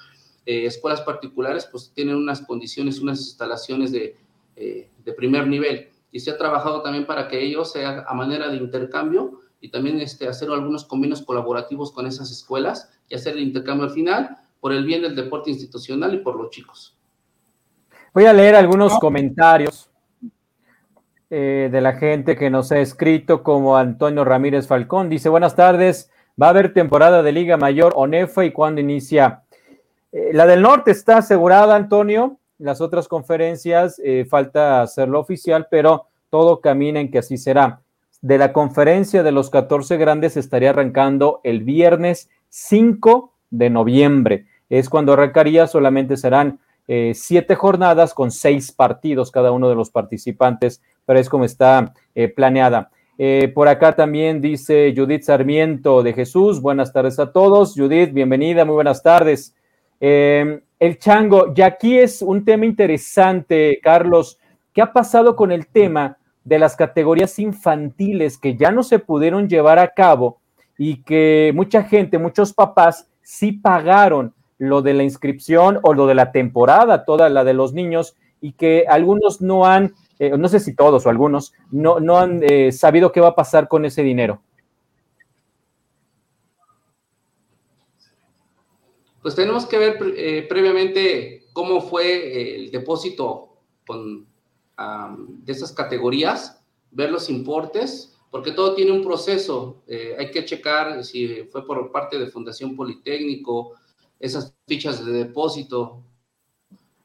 eh, escuelas particulares pues tienen unas condiciones, unas instalaciones de, eh, de primer nivel. Y se ha trabajado también para que ellos, sea a manera de intercambio, y también este, hacer algunos convenios colaborativos con esas escuelas y hacer el intercambio al final por el bien del deporte institucional y por los chicos. Voy a leer algunos comentarios eh, de la gente que nos ha escrito, como Antonio Ramírez Falcón. Dice, buenas tardes, va a haber temporada de Liga Mayor ONEFA y cuándo inicia. Eh, la del norte está asegurada, Antonio. Las otras conferencias eh, falta hacerlo oficial, pero todo camina en que así será de la conferencia de los 14 grandes estaría arrancando el viernes 5 de noviembre. Es cuando arrancaría, solamente serán eh, siete jornadas con seis partidos cada uno de los participantes, pero es como está eh, planeada. Eh, por acá también dice Judith Sarmiento de Jesús. Buenas tardes a todos. Judith, bienvenida, muy buenas tardes. el chango, y aquí es un tema interesante, Carlos. ¿Qué ha pasado con el tema de las categorías infantiles que ya no se pudieron llevar a cabo y que mucha gente, muchos papás sí pagaron lo de la inscripción o lo de la temporada, toda la de los niños, y que algunos no han, eh, no sé si todos o algunos, no, no han eh, sabido qué va a pasar con ese dinero. pues tenemos que ver eh, previamente cómo fue el depósito con, de esas categorías, ver los importes, porque todo tiene un proceso. Eh, hay que checar si fue por parte de Fundación Politécnico, esas fichas de depósito,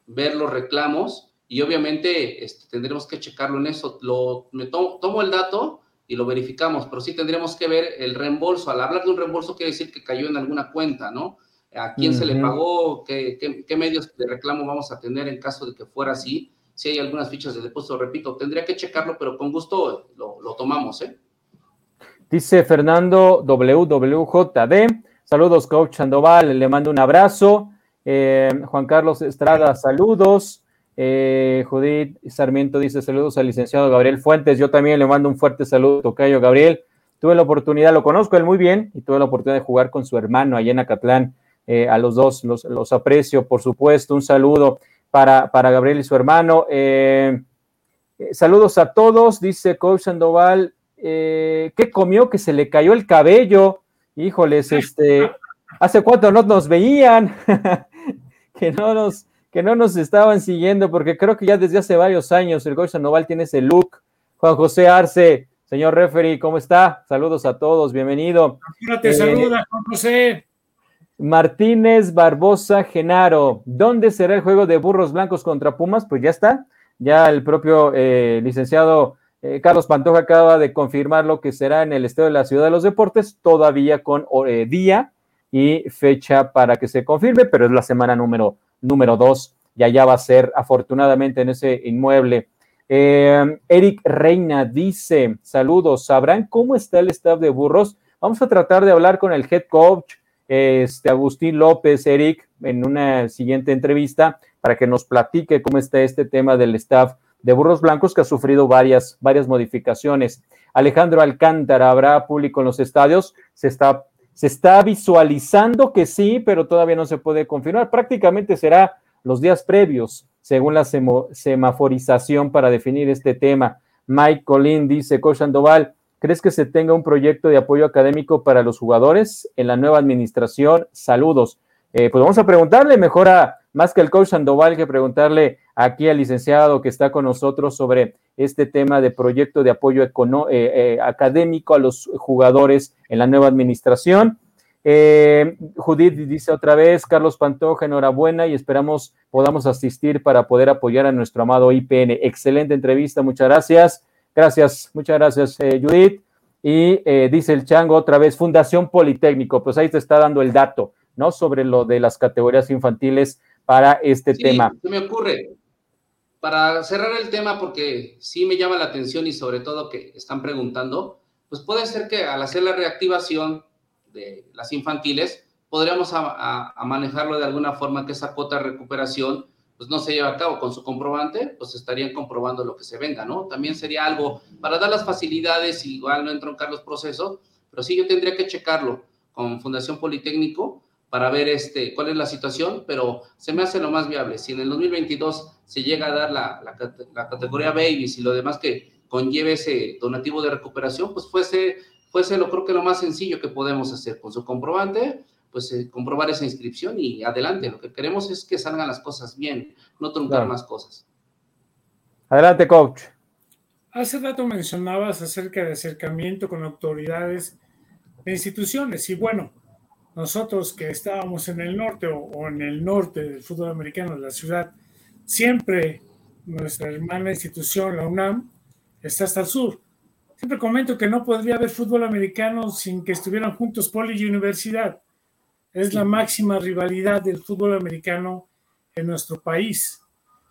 ver los reclamos y obviamente este, tendremos que checarlo en eso. Lo, me tomo, el dato y lo verificamos, pero sí tendremos que ver el reembolso. Al hablar de un reembolso quiere decir que cayó en alguna cuenta, ¿no? ¿A quién se le pagó? ¿Qué, qué medios de reclamo vamos a tener en caso de que fuera así? Si hay algunas fichas de depósito, repito, tendría que checarlo, pero con gusto lo, tomamos, ¿eh? Dice Fernando WWJD. Saludos, coach Sandoval. Le mando un abrazo. Eh, Juan Carlos Estrada, saludos. Eh, Judith Sarmiento dice saludos al licenciado Gabriel Fuentes. Yo también le mando un fuerte saludo, Tocayo Gabriel. Tuve la oportunidad, lo conozco él muy bien, y tuve la oportunidad de jugar con su hermano allá en Acatlán. Eh, a los dos los, los, aprecio, por supuesto. Un saludo para, para Gabriel y su hermano. Eh, eh, saludos a todos, dice Coach Sandoval. Eh, ¿Qué comió que se le cayó el cabello? Híjoles, este, hace cuánto no nos veían, que no nos, que no nos estaban siguiendo, porque creo que ya desde hace varios años el Coach Sandoval tiene ese look. Juan José Arce, señor referee, ¿cómo está? Saludos a todos, bienvenido. Te saluda, Juan José. Martínez Barbosa Genaro, ¿dónde será el juego de burros blancos contra Pumas? Pues ya está, ya el propio eh, licenciado eh, Carlos Pantoja acaba de confirmar lo que será en el Estadio de la Ciudad de los Deportes, todavía con eh, día y fecha para que se confirme, pero es la semana número, número dos, y allá va a ser afortunadamente en ese inmueble. Eric Reina dice, saludos, ¿sabrán cómo está el staff de burros? Vamos a tratar de hablar con el head coach este, Agustín López, Eric, en una siguiente entrevista para que nos platique cómo está este tema del staff de Burros Blancos que ha sufrido varias, varias modificaciones. Alejandro Alcántara, ¿habrá público en los estadios? Se está, se está visualizando que sí, pero todavía no se puede confirmar. Prácticamente será los días previos, según la semaforización para definir este tema. Mike Colín dice, Coach Sandoval, ¿Crees que se tenga un proyecto de apoyo académico para los jugadores en la nueva administración? Saludos. Eh, pues vamos a preguntarle mejor a, más que el coach Sandoval, que preguntarle aquí al licenciado que está con nosotros sobre este tema de proyecto de apoyo eh, eh, académico a los jugadores en la nueva administración. Judith dice otra vez, Carlos Pantoja, enhorabuena y esperamos podamos asistir para poder apoyar a nuestro amado IPN. Excelente entrevista, muchas gracias. Gracias, muchas gracias, eh, Judith. Y eh, dice el Chango otra vez, Fundación Politécnico, pues ahí te está dando el dato, ¿no? Sobre lo de las categorías infantiles para este sí, tema. Se me ocurre, para cerrar el tema, porque sí me llama la atención y sobre todo que están preguntando, pues puede ser que al hacer la reactivación de las infantiles, podríamos a manejarlo de alguna forma que esa cuota de recuperación pues no se lleva a cabo con su comprobante, pues estarían comprobando lo que se venda, ¿no? También sería algo para dar las facilidades, igual no entroncar los procesos, pero sí yo tendría que checarlo con Fundación Politécnico para ver este, cuál es la situación, pero se me hace lo más viable. Si en el 2022 se llega a dar la, la, categoría Babies y lo demás que conlleve ese donativo de recuperación, pues fuese, fuese lo creo que lo más sencillo que podemos hacer con su comprobante, pues eh, comprobar esa inscripción y adelante. Lo que queremos es que salgan las cosas bien, no truncar más cosas. Adelante, coach. Hace rato mencionabas acerca de acercamiento con autoridades de instituciones y bueno, nosotros que estábamos en el norte o, en el norte del fútbol americano de la ciudad, siempre nuestra hermana institución, la UNAM, está hasta el sur. Siempre comento que no podría haber fútbol americano sin que estuvieran juntos poli y universidad es la máxima rivalidad del fútbol americano en nuestro país.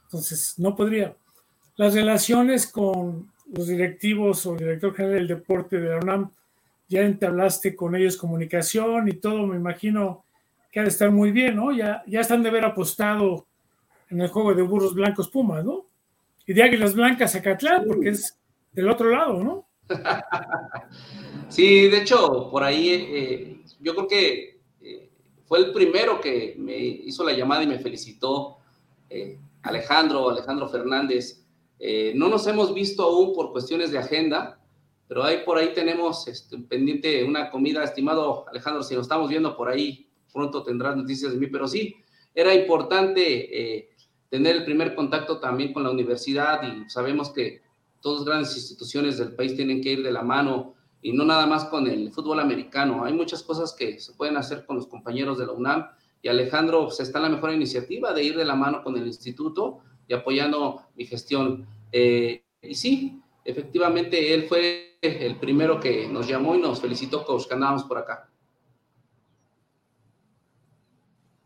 Entonces, no podría. Las relaciones con los directivos o el director general del deporte de la UNAM, ya entablaste con ellos comunicación y todo, me imagino que ha de estar muy bien, ¿no? Ya, ya están de haber apostado en el juego de burros blancos Pumas, ¿no? Y de águilas blancas Acatlán, porque es del otro lado, ¿no? Sí, de hecho, por ahí eh, yo creo que fue el primero que me hizo la llamada y me felicitó, eh, Alejandro, Alejandro Fernández. Eh, no nos hemos visto aún por cuestiones de agenda, pero ahí por ahí tenemos este, pendiente una comida, estimado Alejandro, si nos estamos viendo por ahí, pronto tendrás noticias de mí, pero sí, era importante eh, tener el primer contacto también con la universidad y sabemos que todas las grandes instituciones del país tienen que ir de la mano y no nada más con el fútbol americano. Hay muchas cosas que se pueden hacer con los compañeros de la UNAM y Alejandro pues, está en la mejor iniciativa de ir de la mano con el instituto y apoyando mi gestión. Eh, y sí, efectivamente, él fue el primero que nos llamó y nos felicitó, que andábamos por acá.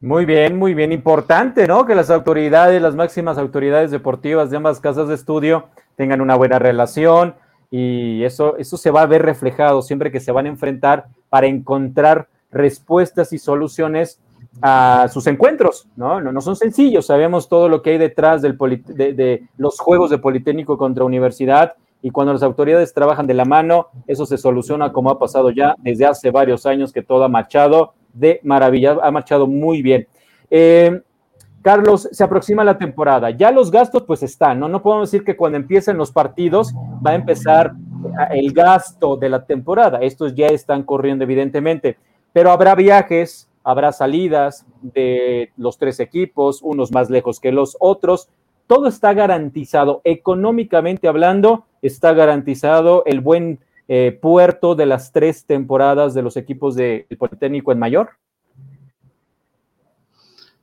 Muy bien, muy bien. Importante, ¿no? Que las autoridades, las máximas autoridades deportivas de ambas casas de estudio tengan una buena relación y eso, eso se va a ver reflejado siempre que se van a enfrentar para encontrar respuestas y soluciones a sus encuentros, ¿no? No, son sencillos, sabemos todo lo que hay detrás del de, los juegos de Politécnico contra Universidad y cuando las autoridades trabajan de la mano, eso se soluciona como ha pasado ya desde hace varios años que todo ha marchado de maravilla, ha marchado muy bien. Eh, Carlos, se aproxima la temporada, ya los gastos pues están, ¿no? No podemos decir que cuando empiecen los partidos va a empezar el gasto de la temporada, estos ya están corriendo evidentemente, pero habrá viajes, habrá salidas de los tres equipos, unos más lejos que los otros. Todo está garantizado, económicamente hablando, está garantizado el buen eh, puerto de las tres temporadas de los equipos del Politécnico en mayor.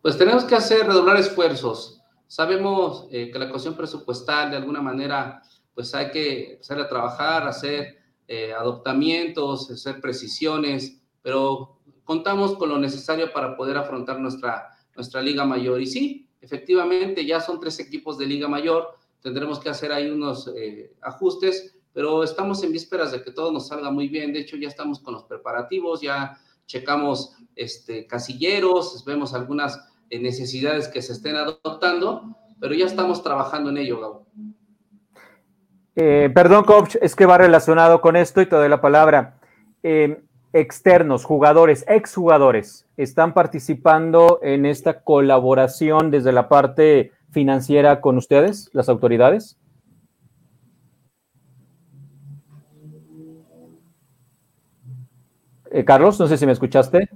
Pues tenemos que hacer redoblar esfuerzos. Sabemos eh, que la cuestión presupuestal de alguna manera, pues hay que empezar a trabajar, hacer eh, adoptamientos, hacer precisiones, pero contamos con lo necesario para poder afrontar nuestra, nuestra Liga Mayor. Y sí, efectivamente, ya son tres equipos de Liga Mayor, tendremos que hacer ahí unos eh, ajustes, pero estamos en vísperas de que todo nos salga muy bien. De hecho, ya estamos con los preparativos, ya checamos este, casilleros, vemos algunas eh, necesidades que se estén adoptando, pero ya estamos trabajando en ello, Gabo. Eh, perdón, coach, es que va relacionado con esto y te doy la palabra. Eh, externos, jugadores, exjugadores, están participando en esta colaboración desde la parte financiera con ustedes, las autoridades? Carlos, no sé si me escuchaste.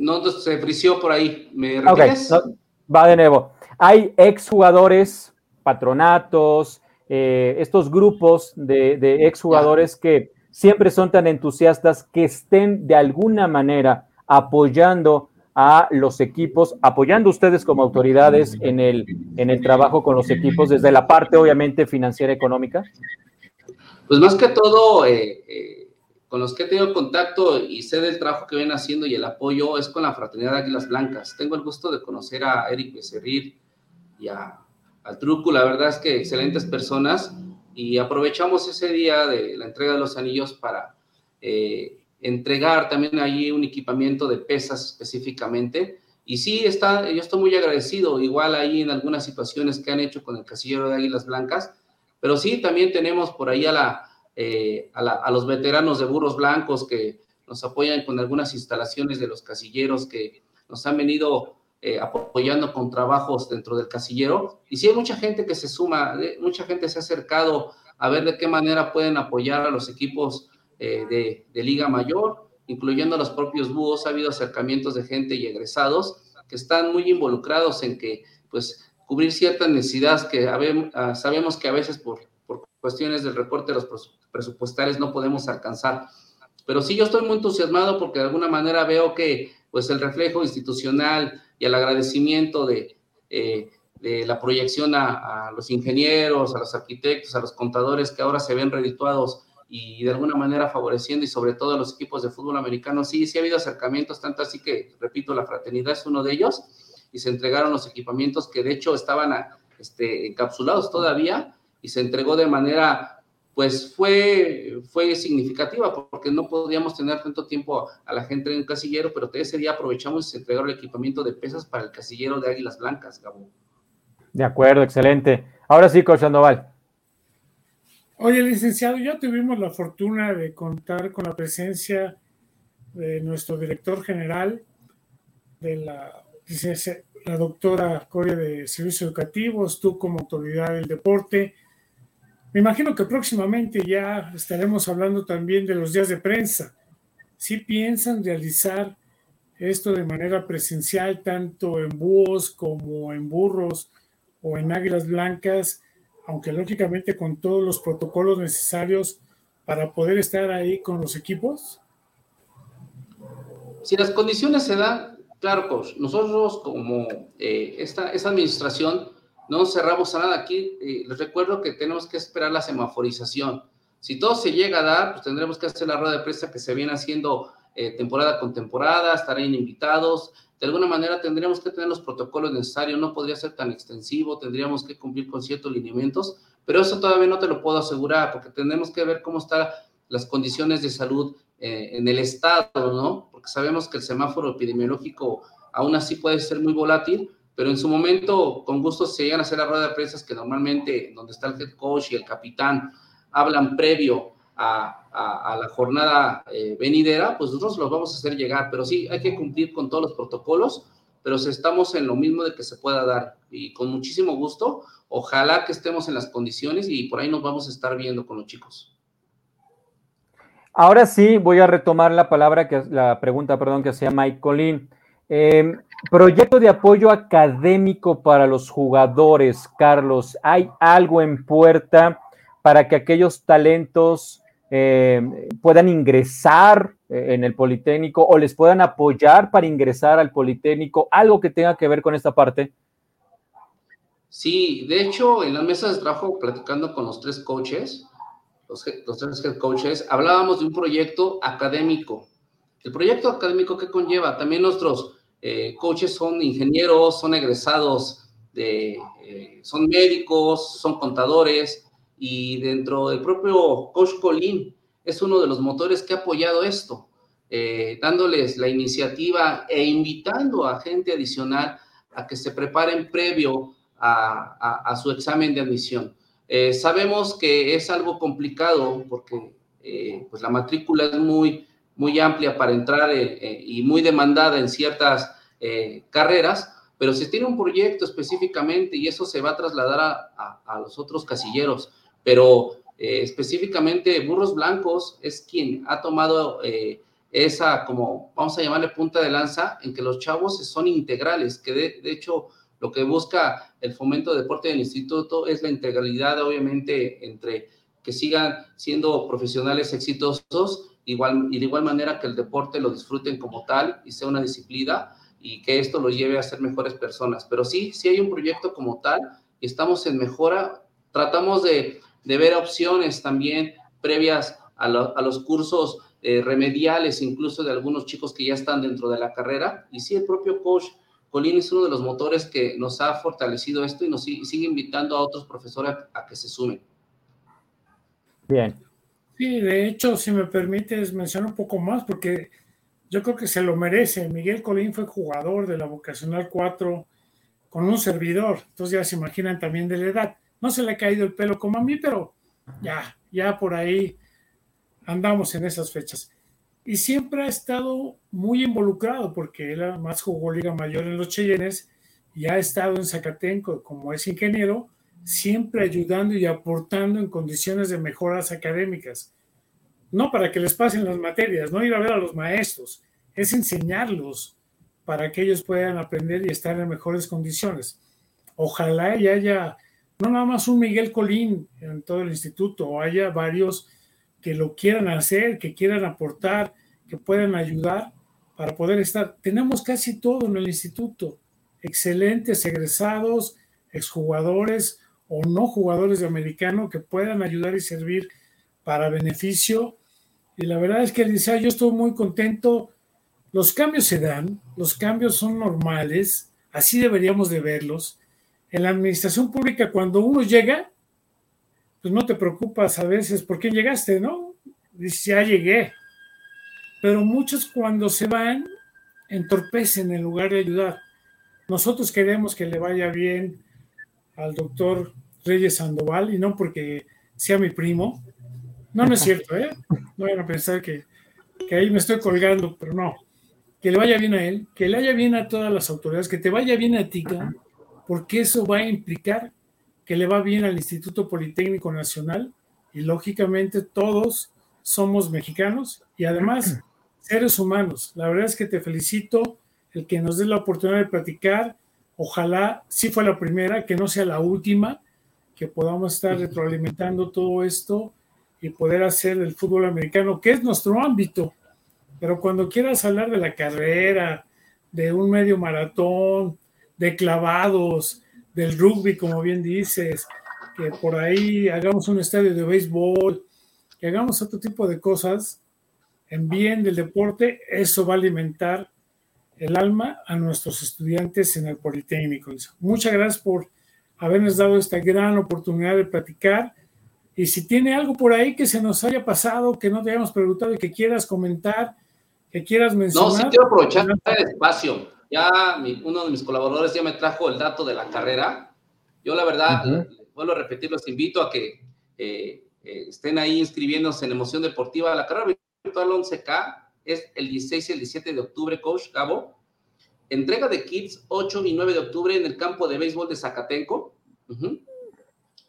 No, se frició por ahí. ¿Me va de nuevo. Hay exjugadores, patronatos, eh, estos grupos de, de exjugadores que siempre son tan entusiastas que estén de alguna manera apoyando a los equipos, apoyando ustedes como autoridades en el, en el trabajo con los equipos desde la parte obviamente financiera económica? Pues más que todo, eh, eh, con los que he tenido contacto y sé del trabajo que vienen haciendo y el apoyo es con la Fraternidad de Águilas Blancas. Tengo el gusto de conocer a Eric Becerril y a, al Truco, la verdad es que excelentes personas y aprovechamos ese día de la entrega de los anillos para eh, entregar también allí un equipamiento de pesas específicamente. Y sí, está, yo estoy muy agradecido, igual ahí en algunas situaciones que han hecho con el casillero de Águilas Blancas, pero sí, también tenemos por ahí a, la, eh, a, los veteranos de Burros Blancos que nos apoyan con algunas instalaciones de los casilleros que nos han venido eh, apoyando con trabajos dentro del casillero. Y sí hay mucha gente que se suma, mucha gente se ha acercado a ver de qué manera pueden apoyar a los equipos eh, de, Liga Mayor, incluyendo a los propios búhos. Ha habido acercamientos de gente y egresados que están muy involucrados en que, pues, cubrir ciertas necesidades que ah, sabemos que a veces por cuestiones del recorte de los presupuestales no podemos alcanzar. Pero sí, yo estoy muy entusiasmado porque de alguna manera veo que pues el reflejo institucional y el agradecimiento de, eh, de la proyección a, los ingenieros, a los arquitectos, a los contadores que ahora se ven redituados y de alguna manera favoreciendo y sobre todo a los equipos de fútbol americano. Sí, sí ha habido acercamientos, tanto así que, repito, la fraternidad es uno de ellos y se entregaron los equipamientos que de hecho estaban este, encapsulados todavía y se entregó de manera pues fue, fue significativa porque no podíamos tener tanto tiempo a la gente en el casillero, pero ese día aprovechamos y se entregó el equipamiento de pesas para el casillero de Águilas Blancas, Gabo. De acuerdo, excelente. Ahora sí, Coach Sandoval. Oye, licenciado, ya tuvimos la fortuna de contar con la presencia de nuestro director general, de la, la doctora Coria de Servicios Educativos, tú como autoridad del deporte, me imagino que próximamente ya estaremos hablando también de los días de prensa. Si piensan realizar esto de manera presencial, tanto en búhos como en burros o en águilas blancas, aunque lógicamente con todos los protocolos necesarios para poder estar ahí con los equipos? Si las condiciones se dan, claro, coach, nosotros como eh, esta, esta administración no cerramos a nada. Aquí les recuerdo que tenemos que esperar la semaforización. Si todo se llega a dar, pues tendremos que hacer la rueda de prensa que se viene haciendo eh, temporada con temporada, estarán invitados. De alguna manera tendríamos que tener los protocolos necesarios, no podría ser tan extensivo, tendríamos que cumplir con ciertos lineamientos, pero eso todavía no te lo puedo asegurar porque tenemos que ver cómo están las condiciones de salud eh, en el estado, ¿no? Porque sabemos que el semáforo epidemiológico aún así puede ser muy volátil, pero en su momento con gusto se llegan a hacer la rueda de prensa que normalmente donde está el head coach y el capitán hablan previo a, la jornada eh, venidera, pues nosotros los vamos a hacer llegar, pero sí, hay que cumplir con todos los protocolos, pero estamos en lo mismo de que se pueda dar y con muchísimo gusto, ojalá que estemos en las condiciones y por ahí nos vamos a estar viendo con los chicos. Ahora sí, voy a retomar la palabra, que la pregunta, perdón, que hacía Mike Colín. Em, proyecto de apoyo académico para los jugadores, Carlos. ¿Hay algo en puerta para que aquellos talentos em, puedan ingresar eh, en el Politécnico o les puedan apoyar para ingresar al Politécnico? ¿Algo que tenga que ver con esta parte? Sí, de hecho, en las mesas de trabajo, platicando con los tres coaches, los, tres head coaches, hablábamos de un proyecto académico. El proyecto académico que conlleva, también nuestros eh, coaches son ingenieros, son egresados de, eh, son médicos, son contadores, y dentro del propio coach Colín es uno de los motores que ha apoyado esto, eh, dándoles la iniciativa e invitando a gente adicional a que se preparen previo a su examen de admisión. Eh, sabemos que es algo complicado porque eh, pues la matrícula es muy, muy amplia para entrar eh, y muy demandada en ciertas carreras, pero se tiene un proyecto específicamente y eso se va a trasladar a, a los otros casilleros. Pero específicamente Burros Blancos es quien ha tomado esa, como vamos a llamarle punta de lanza, en que los chavos son integrales, que de, de hecho lo que busca el fomento de deporte del instituto es la integralidad, obviamente, entre que sigan siendo profesionales exitosos igual, y de igual manera que el deporte lo disfruten como tal y sea una disciplina y que esto lo lleve a ser mejores personas. Pero sí, sí hay un proyecto como tal y estamos en mejora. Tratamos de, ver opciones también previas a, los cursos eh, remediales, incluso de algunos chicos que ya están dentro de la carrera. Y sí, el propio coach Colín es uno de los motores que nos ha fortalecido esto y nos sigue, invitando a otros profesores a, que se sumen. Bien. Sí, de hecho, si me permites mencionar un poco más, porque yo creo que se lo merece. Miguel Colín fue jugador de la Vocacional 4 con un servidor, entonces ya se imaginan también de la edad. No se le ha caído el pelo como a mí, pero ya, ya por ahí andamos en esas fechas y siempre ha estado muy involucrado porque él además jugó Liga Mayor en los Cheyennes y ha estado en Zacatenco como es ingeniero, siempre ayudando y aportando en condiciones de mejoras académicas. No para que les pasen las materias, no ir a ver a los maestros, es enseñarlos para que ellos puedan aprender y estar en mejores condiciones. Ojalá y haya no nada más un Miguel Colín en todo el instituto, o haya varios que lo quieran hacer, que quieran aportar, que puedan ayudar para poder estar. Tenemos casi todo en el instituto, excelentes egresados, exjugadores o no jugadores de americano que puedan ayudar y servir para beneficio. Y la verdad es que dice, yo estoy muy contento. Los cambios se dan, los cambios son normales, así deberíamos de verlos. En la administración pública, cuando uno llega, pues no te preocupas a veces por qué llegaste, ¿no? Dices, ya llegué. Pero muchos cuando se van, entorpecen en lugar de ayudar. Nosotros queremos que le vaya bien al doctor Reyes Sandoval y no porque sea mi primo. No, no es cierto, ¿eh? No vayan a pensar que, que ahí me estoy colgando, pero no. Que le vaya bien a él, que le vaya bien a todas las autoridades, que te vaya bien a ti, porque eso va a implicar que le va bien al Instituto Politécnico Nacional y lógicamente todos somos mexicanos y además seres humanos. La verdad es que te felicito el que nos des la oportunidad de platicar. Ojalá, si fue la primera, que no sea la última, que podamos estar retroalimentando todo esto y poder hacer el fútbol americano, que es nuestro ámbito. Pero cuando quieras hablar de la carrera, de un medio maratón, de clavados, del rugby, como bien dices, que por ahí hagamos un estadio de béisbol, que hagamos otro tipo de cosas en bien del deporte, eso va a alimentar el alma a nuestros estudiantes en el Politécnico. Muchas gracias por habernos dado esta gran oportunidad de platicar. Y si tiene algo por ahí que se nos haya pasado, que no te hayamos preguntado y que quieras comentar, que quieras mencionar. No, sí quiero aprovechar el espacio. Ya uno de mis colaboradores ya me trajo el dato de la carrera. Yo la verdad, vuelvo a repetir, los invito a que eh, eh, estén ahí inscribiéndose en Emoción Deportiva. La carrera virtual 11K es el 16 y el 17 de octubre, Coach Gabo. Entrega de kits 8 y 9 de octubre en el campo de béisbol de Zacatenco.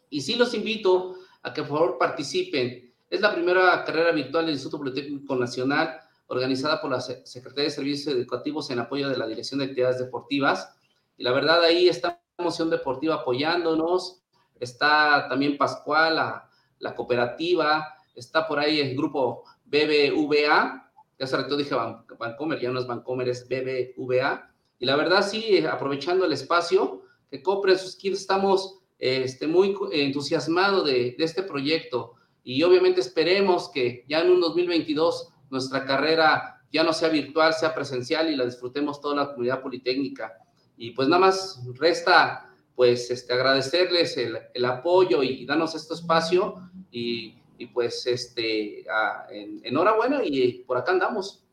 Y sí los invito a que por favor participen. Es la primera carrera virtual del Instituto Politécnico Nacional organizada por la Secretaría de Servicios Educativos en apoyo de la Dirección de Actividades Deportivas. Y la verdad ahí está Emoción Deportiva apoyándonos, está también Pascual, la, la cooperativa, está por ahí el grupo BBVA, ya hace rato dije Bancomer, ya no es Bancomer, es BBVA. Y la verdad, sí, aprovechando el espacio, que compren sus kits, estamos este, muy entusiasmados de, de, este proyecto. Y obviamente esperemos que ya en un 2022 nuestra carrera ya no sea virtual, sea presencial y la disfrutemos toda la comunidad politécnica. Y pues nada más resta pues este, agradecerles el, el apoyo y darnos este espacio y y pues este, en, enhorabuena y por acá andamos.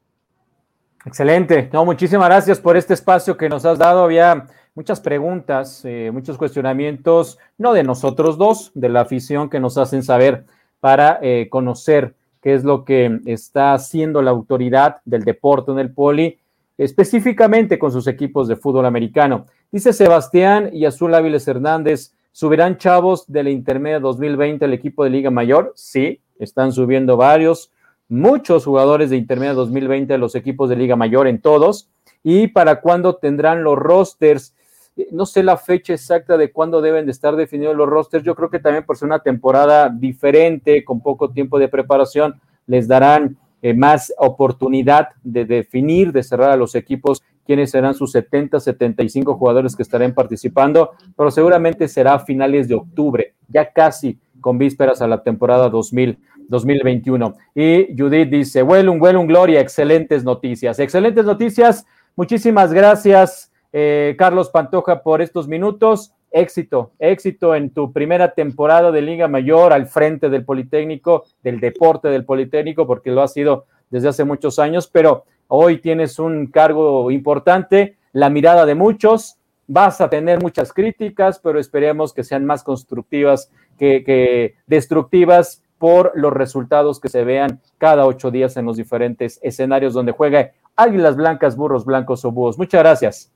Excelente. No, muchísimas gracias por este espacio que nos has dado. Había muchas preguntas, eh, muchos cuestionamientos, no de nosotros dos, de la afición que nos hacen saber para eh, conocer qué es lo que está haciendo la autoridad del deporte en el poli, específicamente con sus equipos de fútbol americano. Dice Sebastián y Azul Áviles Hernández, ¿Subirán chavos de la intermedia 2020 al equipo de Liga Mayor? Sí, están subiendo varios, muchos jugadores de intermedia 2020 a los equipos de Liga Mayor en todos. ¿Y para cuándo tendrán los rosters? Eh, no sé la fecha exacta de cuándo deben de estar definidos los rosters. Yo creo que también por ser una temporada diferente, con poco tiempo de preparación, les darán eh, más oportunidad de definir, de cerrar a los equipos quiénes serán sus 70, 75 jugadores que estarán participando, pero seguramente será a finales de octubre, ya casi con vísperas a la temporada 2000, 2021. Y Judith dice, un un Gloria, excelentes noticias, excelentes noticias. Muchísimas gracias, eh, Carlos Pantoja, por estos minutos. Éxito, éxito en tu primera temporada de Liga Mayor al frente del Politécnico, del deporte del Politécnico, porque lo ha sido desde hace muchos años, pero Hoy tienes un cargo importante, la mirada de muchos, vas a tener muchas críticas, pero esperemos que sean más constructivas que, destructivas por los resultados que se vean cada ocho días en los diferentes escenarios donde juega Águilas Blancas, Burros Blancos o Búhos. Muchas gracias.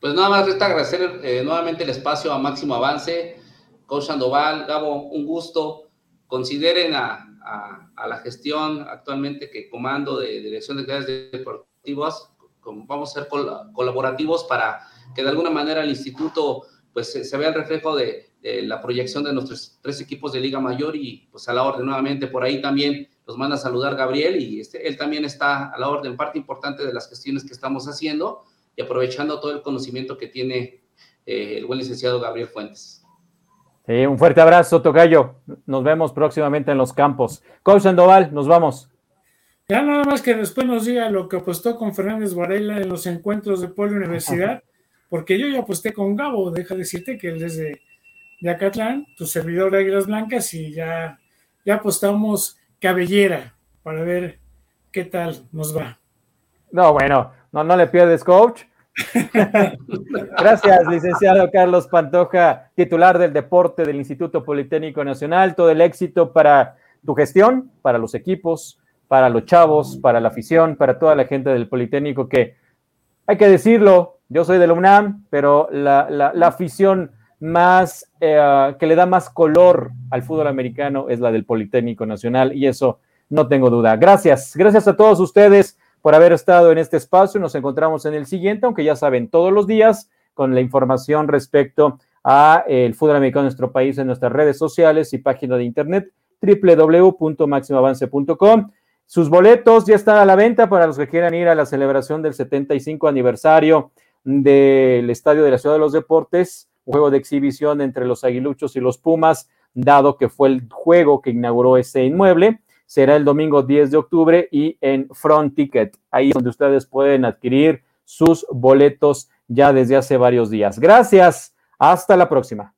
Pues nada más resta agradecer eh, nuevamente el espacio a Máximo Avance, Coach Sandoval, Gabo, un gusto. Consideren a, a, la gestión actualmente que comando de Dirección de Actividades Deportivas, vamos a ser colaborativos para que de alguna manera el instituto pues se, vea el reflejo de, la proyección de nuestros tres equipos de Liga Mayor y pues a la orden nuevamente por ahí también los manda a saludar Gabriel y este, él también está a la orden, parte importante de las gestiones que estamos haciendo y aprovechando todo el conocimiento que tiene eh, el buen licenciado Gabriel Fuentes. Un fuerte abrazo, Tocayo. Nos vemos próximamente en los campos. Coach Sandoval, nos vamos. Ya nada más que después nos diga lo que apostó con Fernández Varela en los encuentros de Poli Universidad, porque yo ya aposté con Gabo, deja decirte que él es de, Acatlán, tu servidor de Águilas Blancas, y ya, ya apostamos cabellera para ver qué tal nos va. No, bueno, no, no le pierdes, coach. Gracias, licenciado Carlos Pantoja, titular del deporte del Instituto Politécnico Nacional. Todo el éxito para tu gestión, para los equipos, para los chavos, para la afición, para toda la gente del Politécnico que, hay que decirlo, yo soy del UNAM, pero la, afición más eh, que le da más color al fútbol americano es la del Politécnico Nacional y eso no tengo duda. Gracias, gracias a todos ustedes por haber estado en este espacio. Nos encontramos en el siguiente, aunque ya saben, todos los días con la información respecto a eh, el fútbol americano en nuestro país en nuestras redes sociales y página de internet www.maximoavance.com. Sus boletos ya están a la venta para los que quieran ir a la celebración del 75 aniversario del Estadio de la Ciudad de los Deportes, juego de exhibición entre los Aguiluchos y los Pumas, dado que fue el juego que inauguró ese inmueble. Será el domingo 10 de octubre y en Front Ticket. Ahí donde ustedes pueden adquirir sus boletos ya desde hace varios días. Gracias. Hasta la próxima.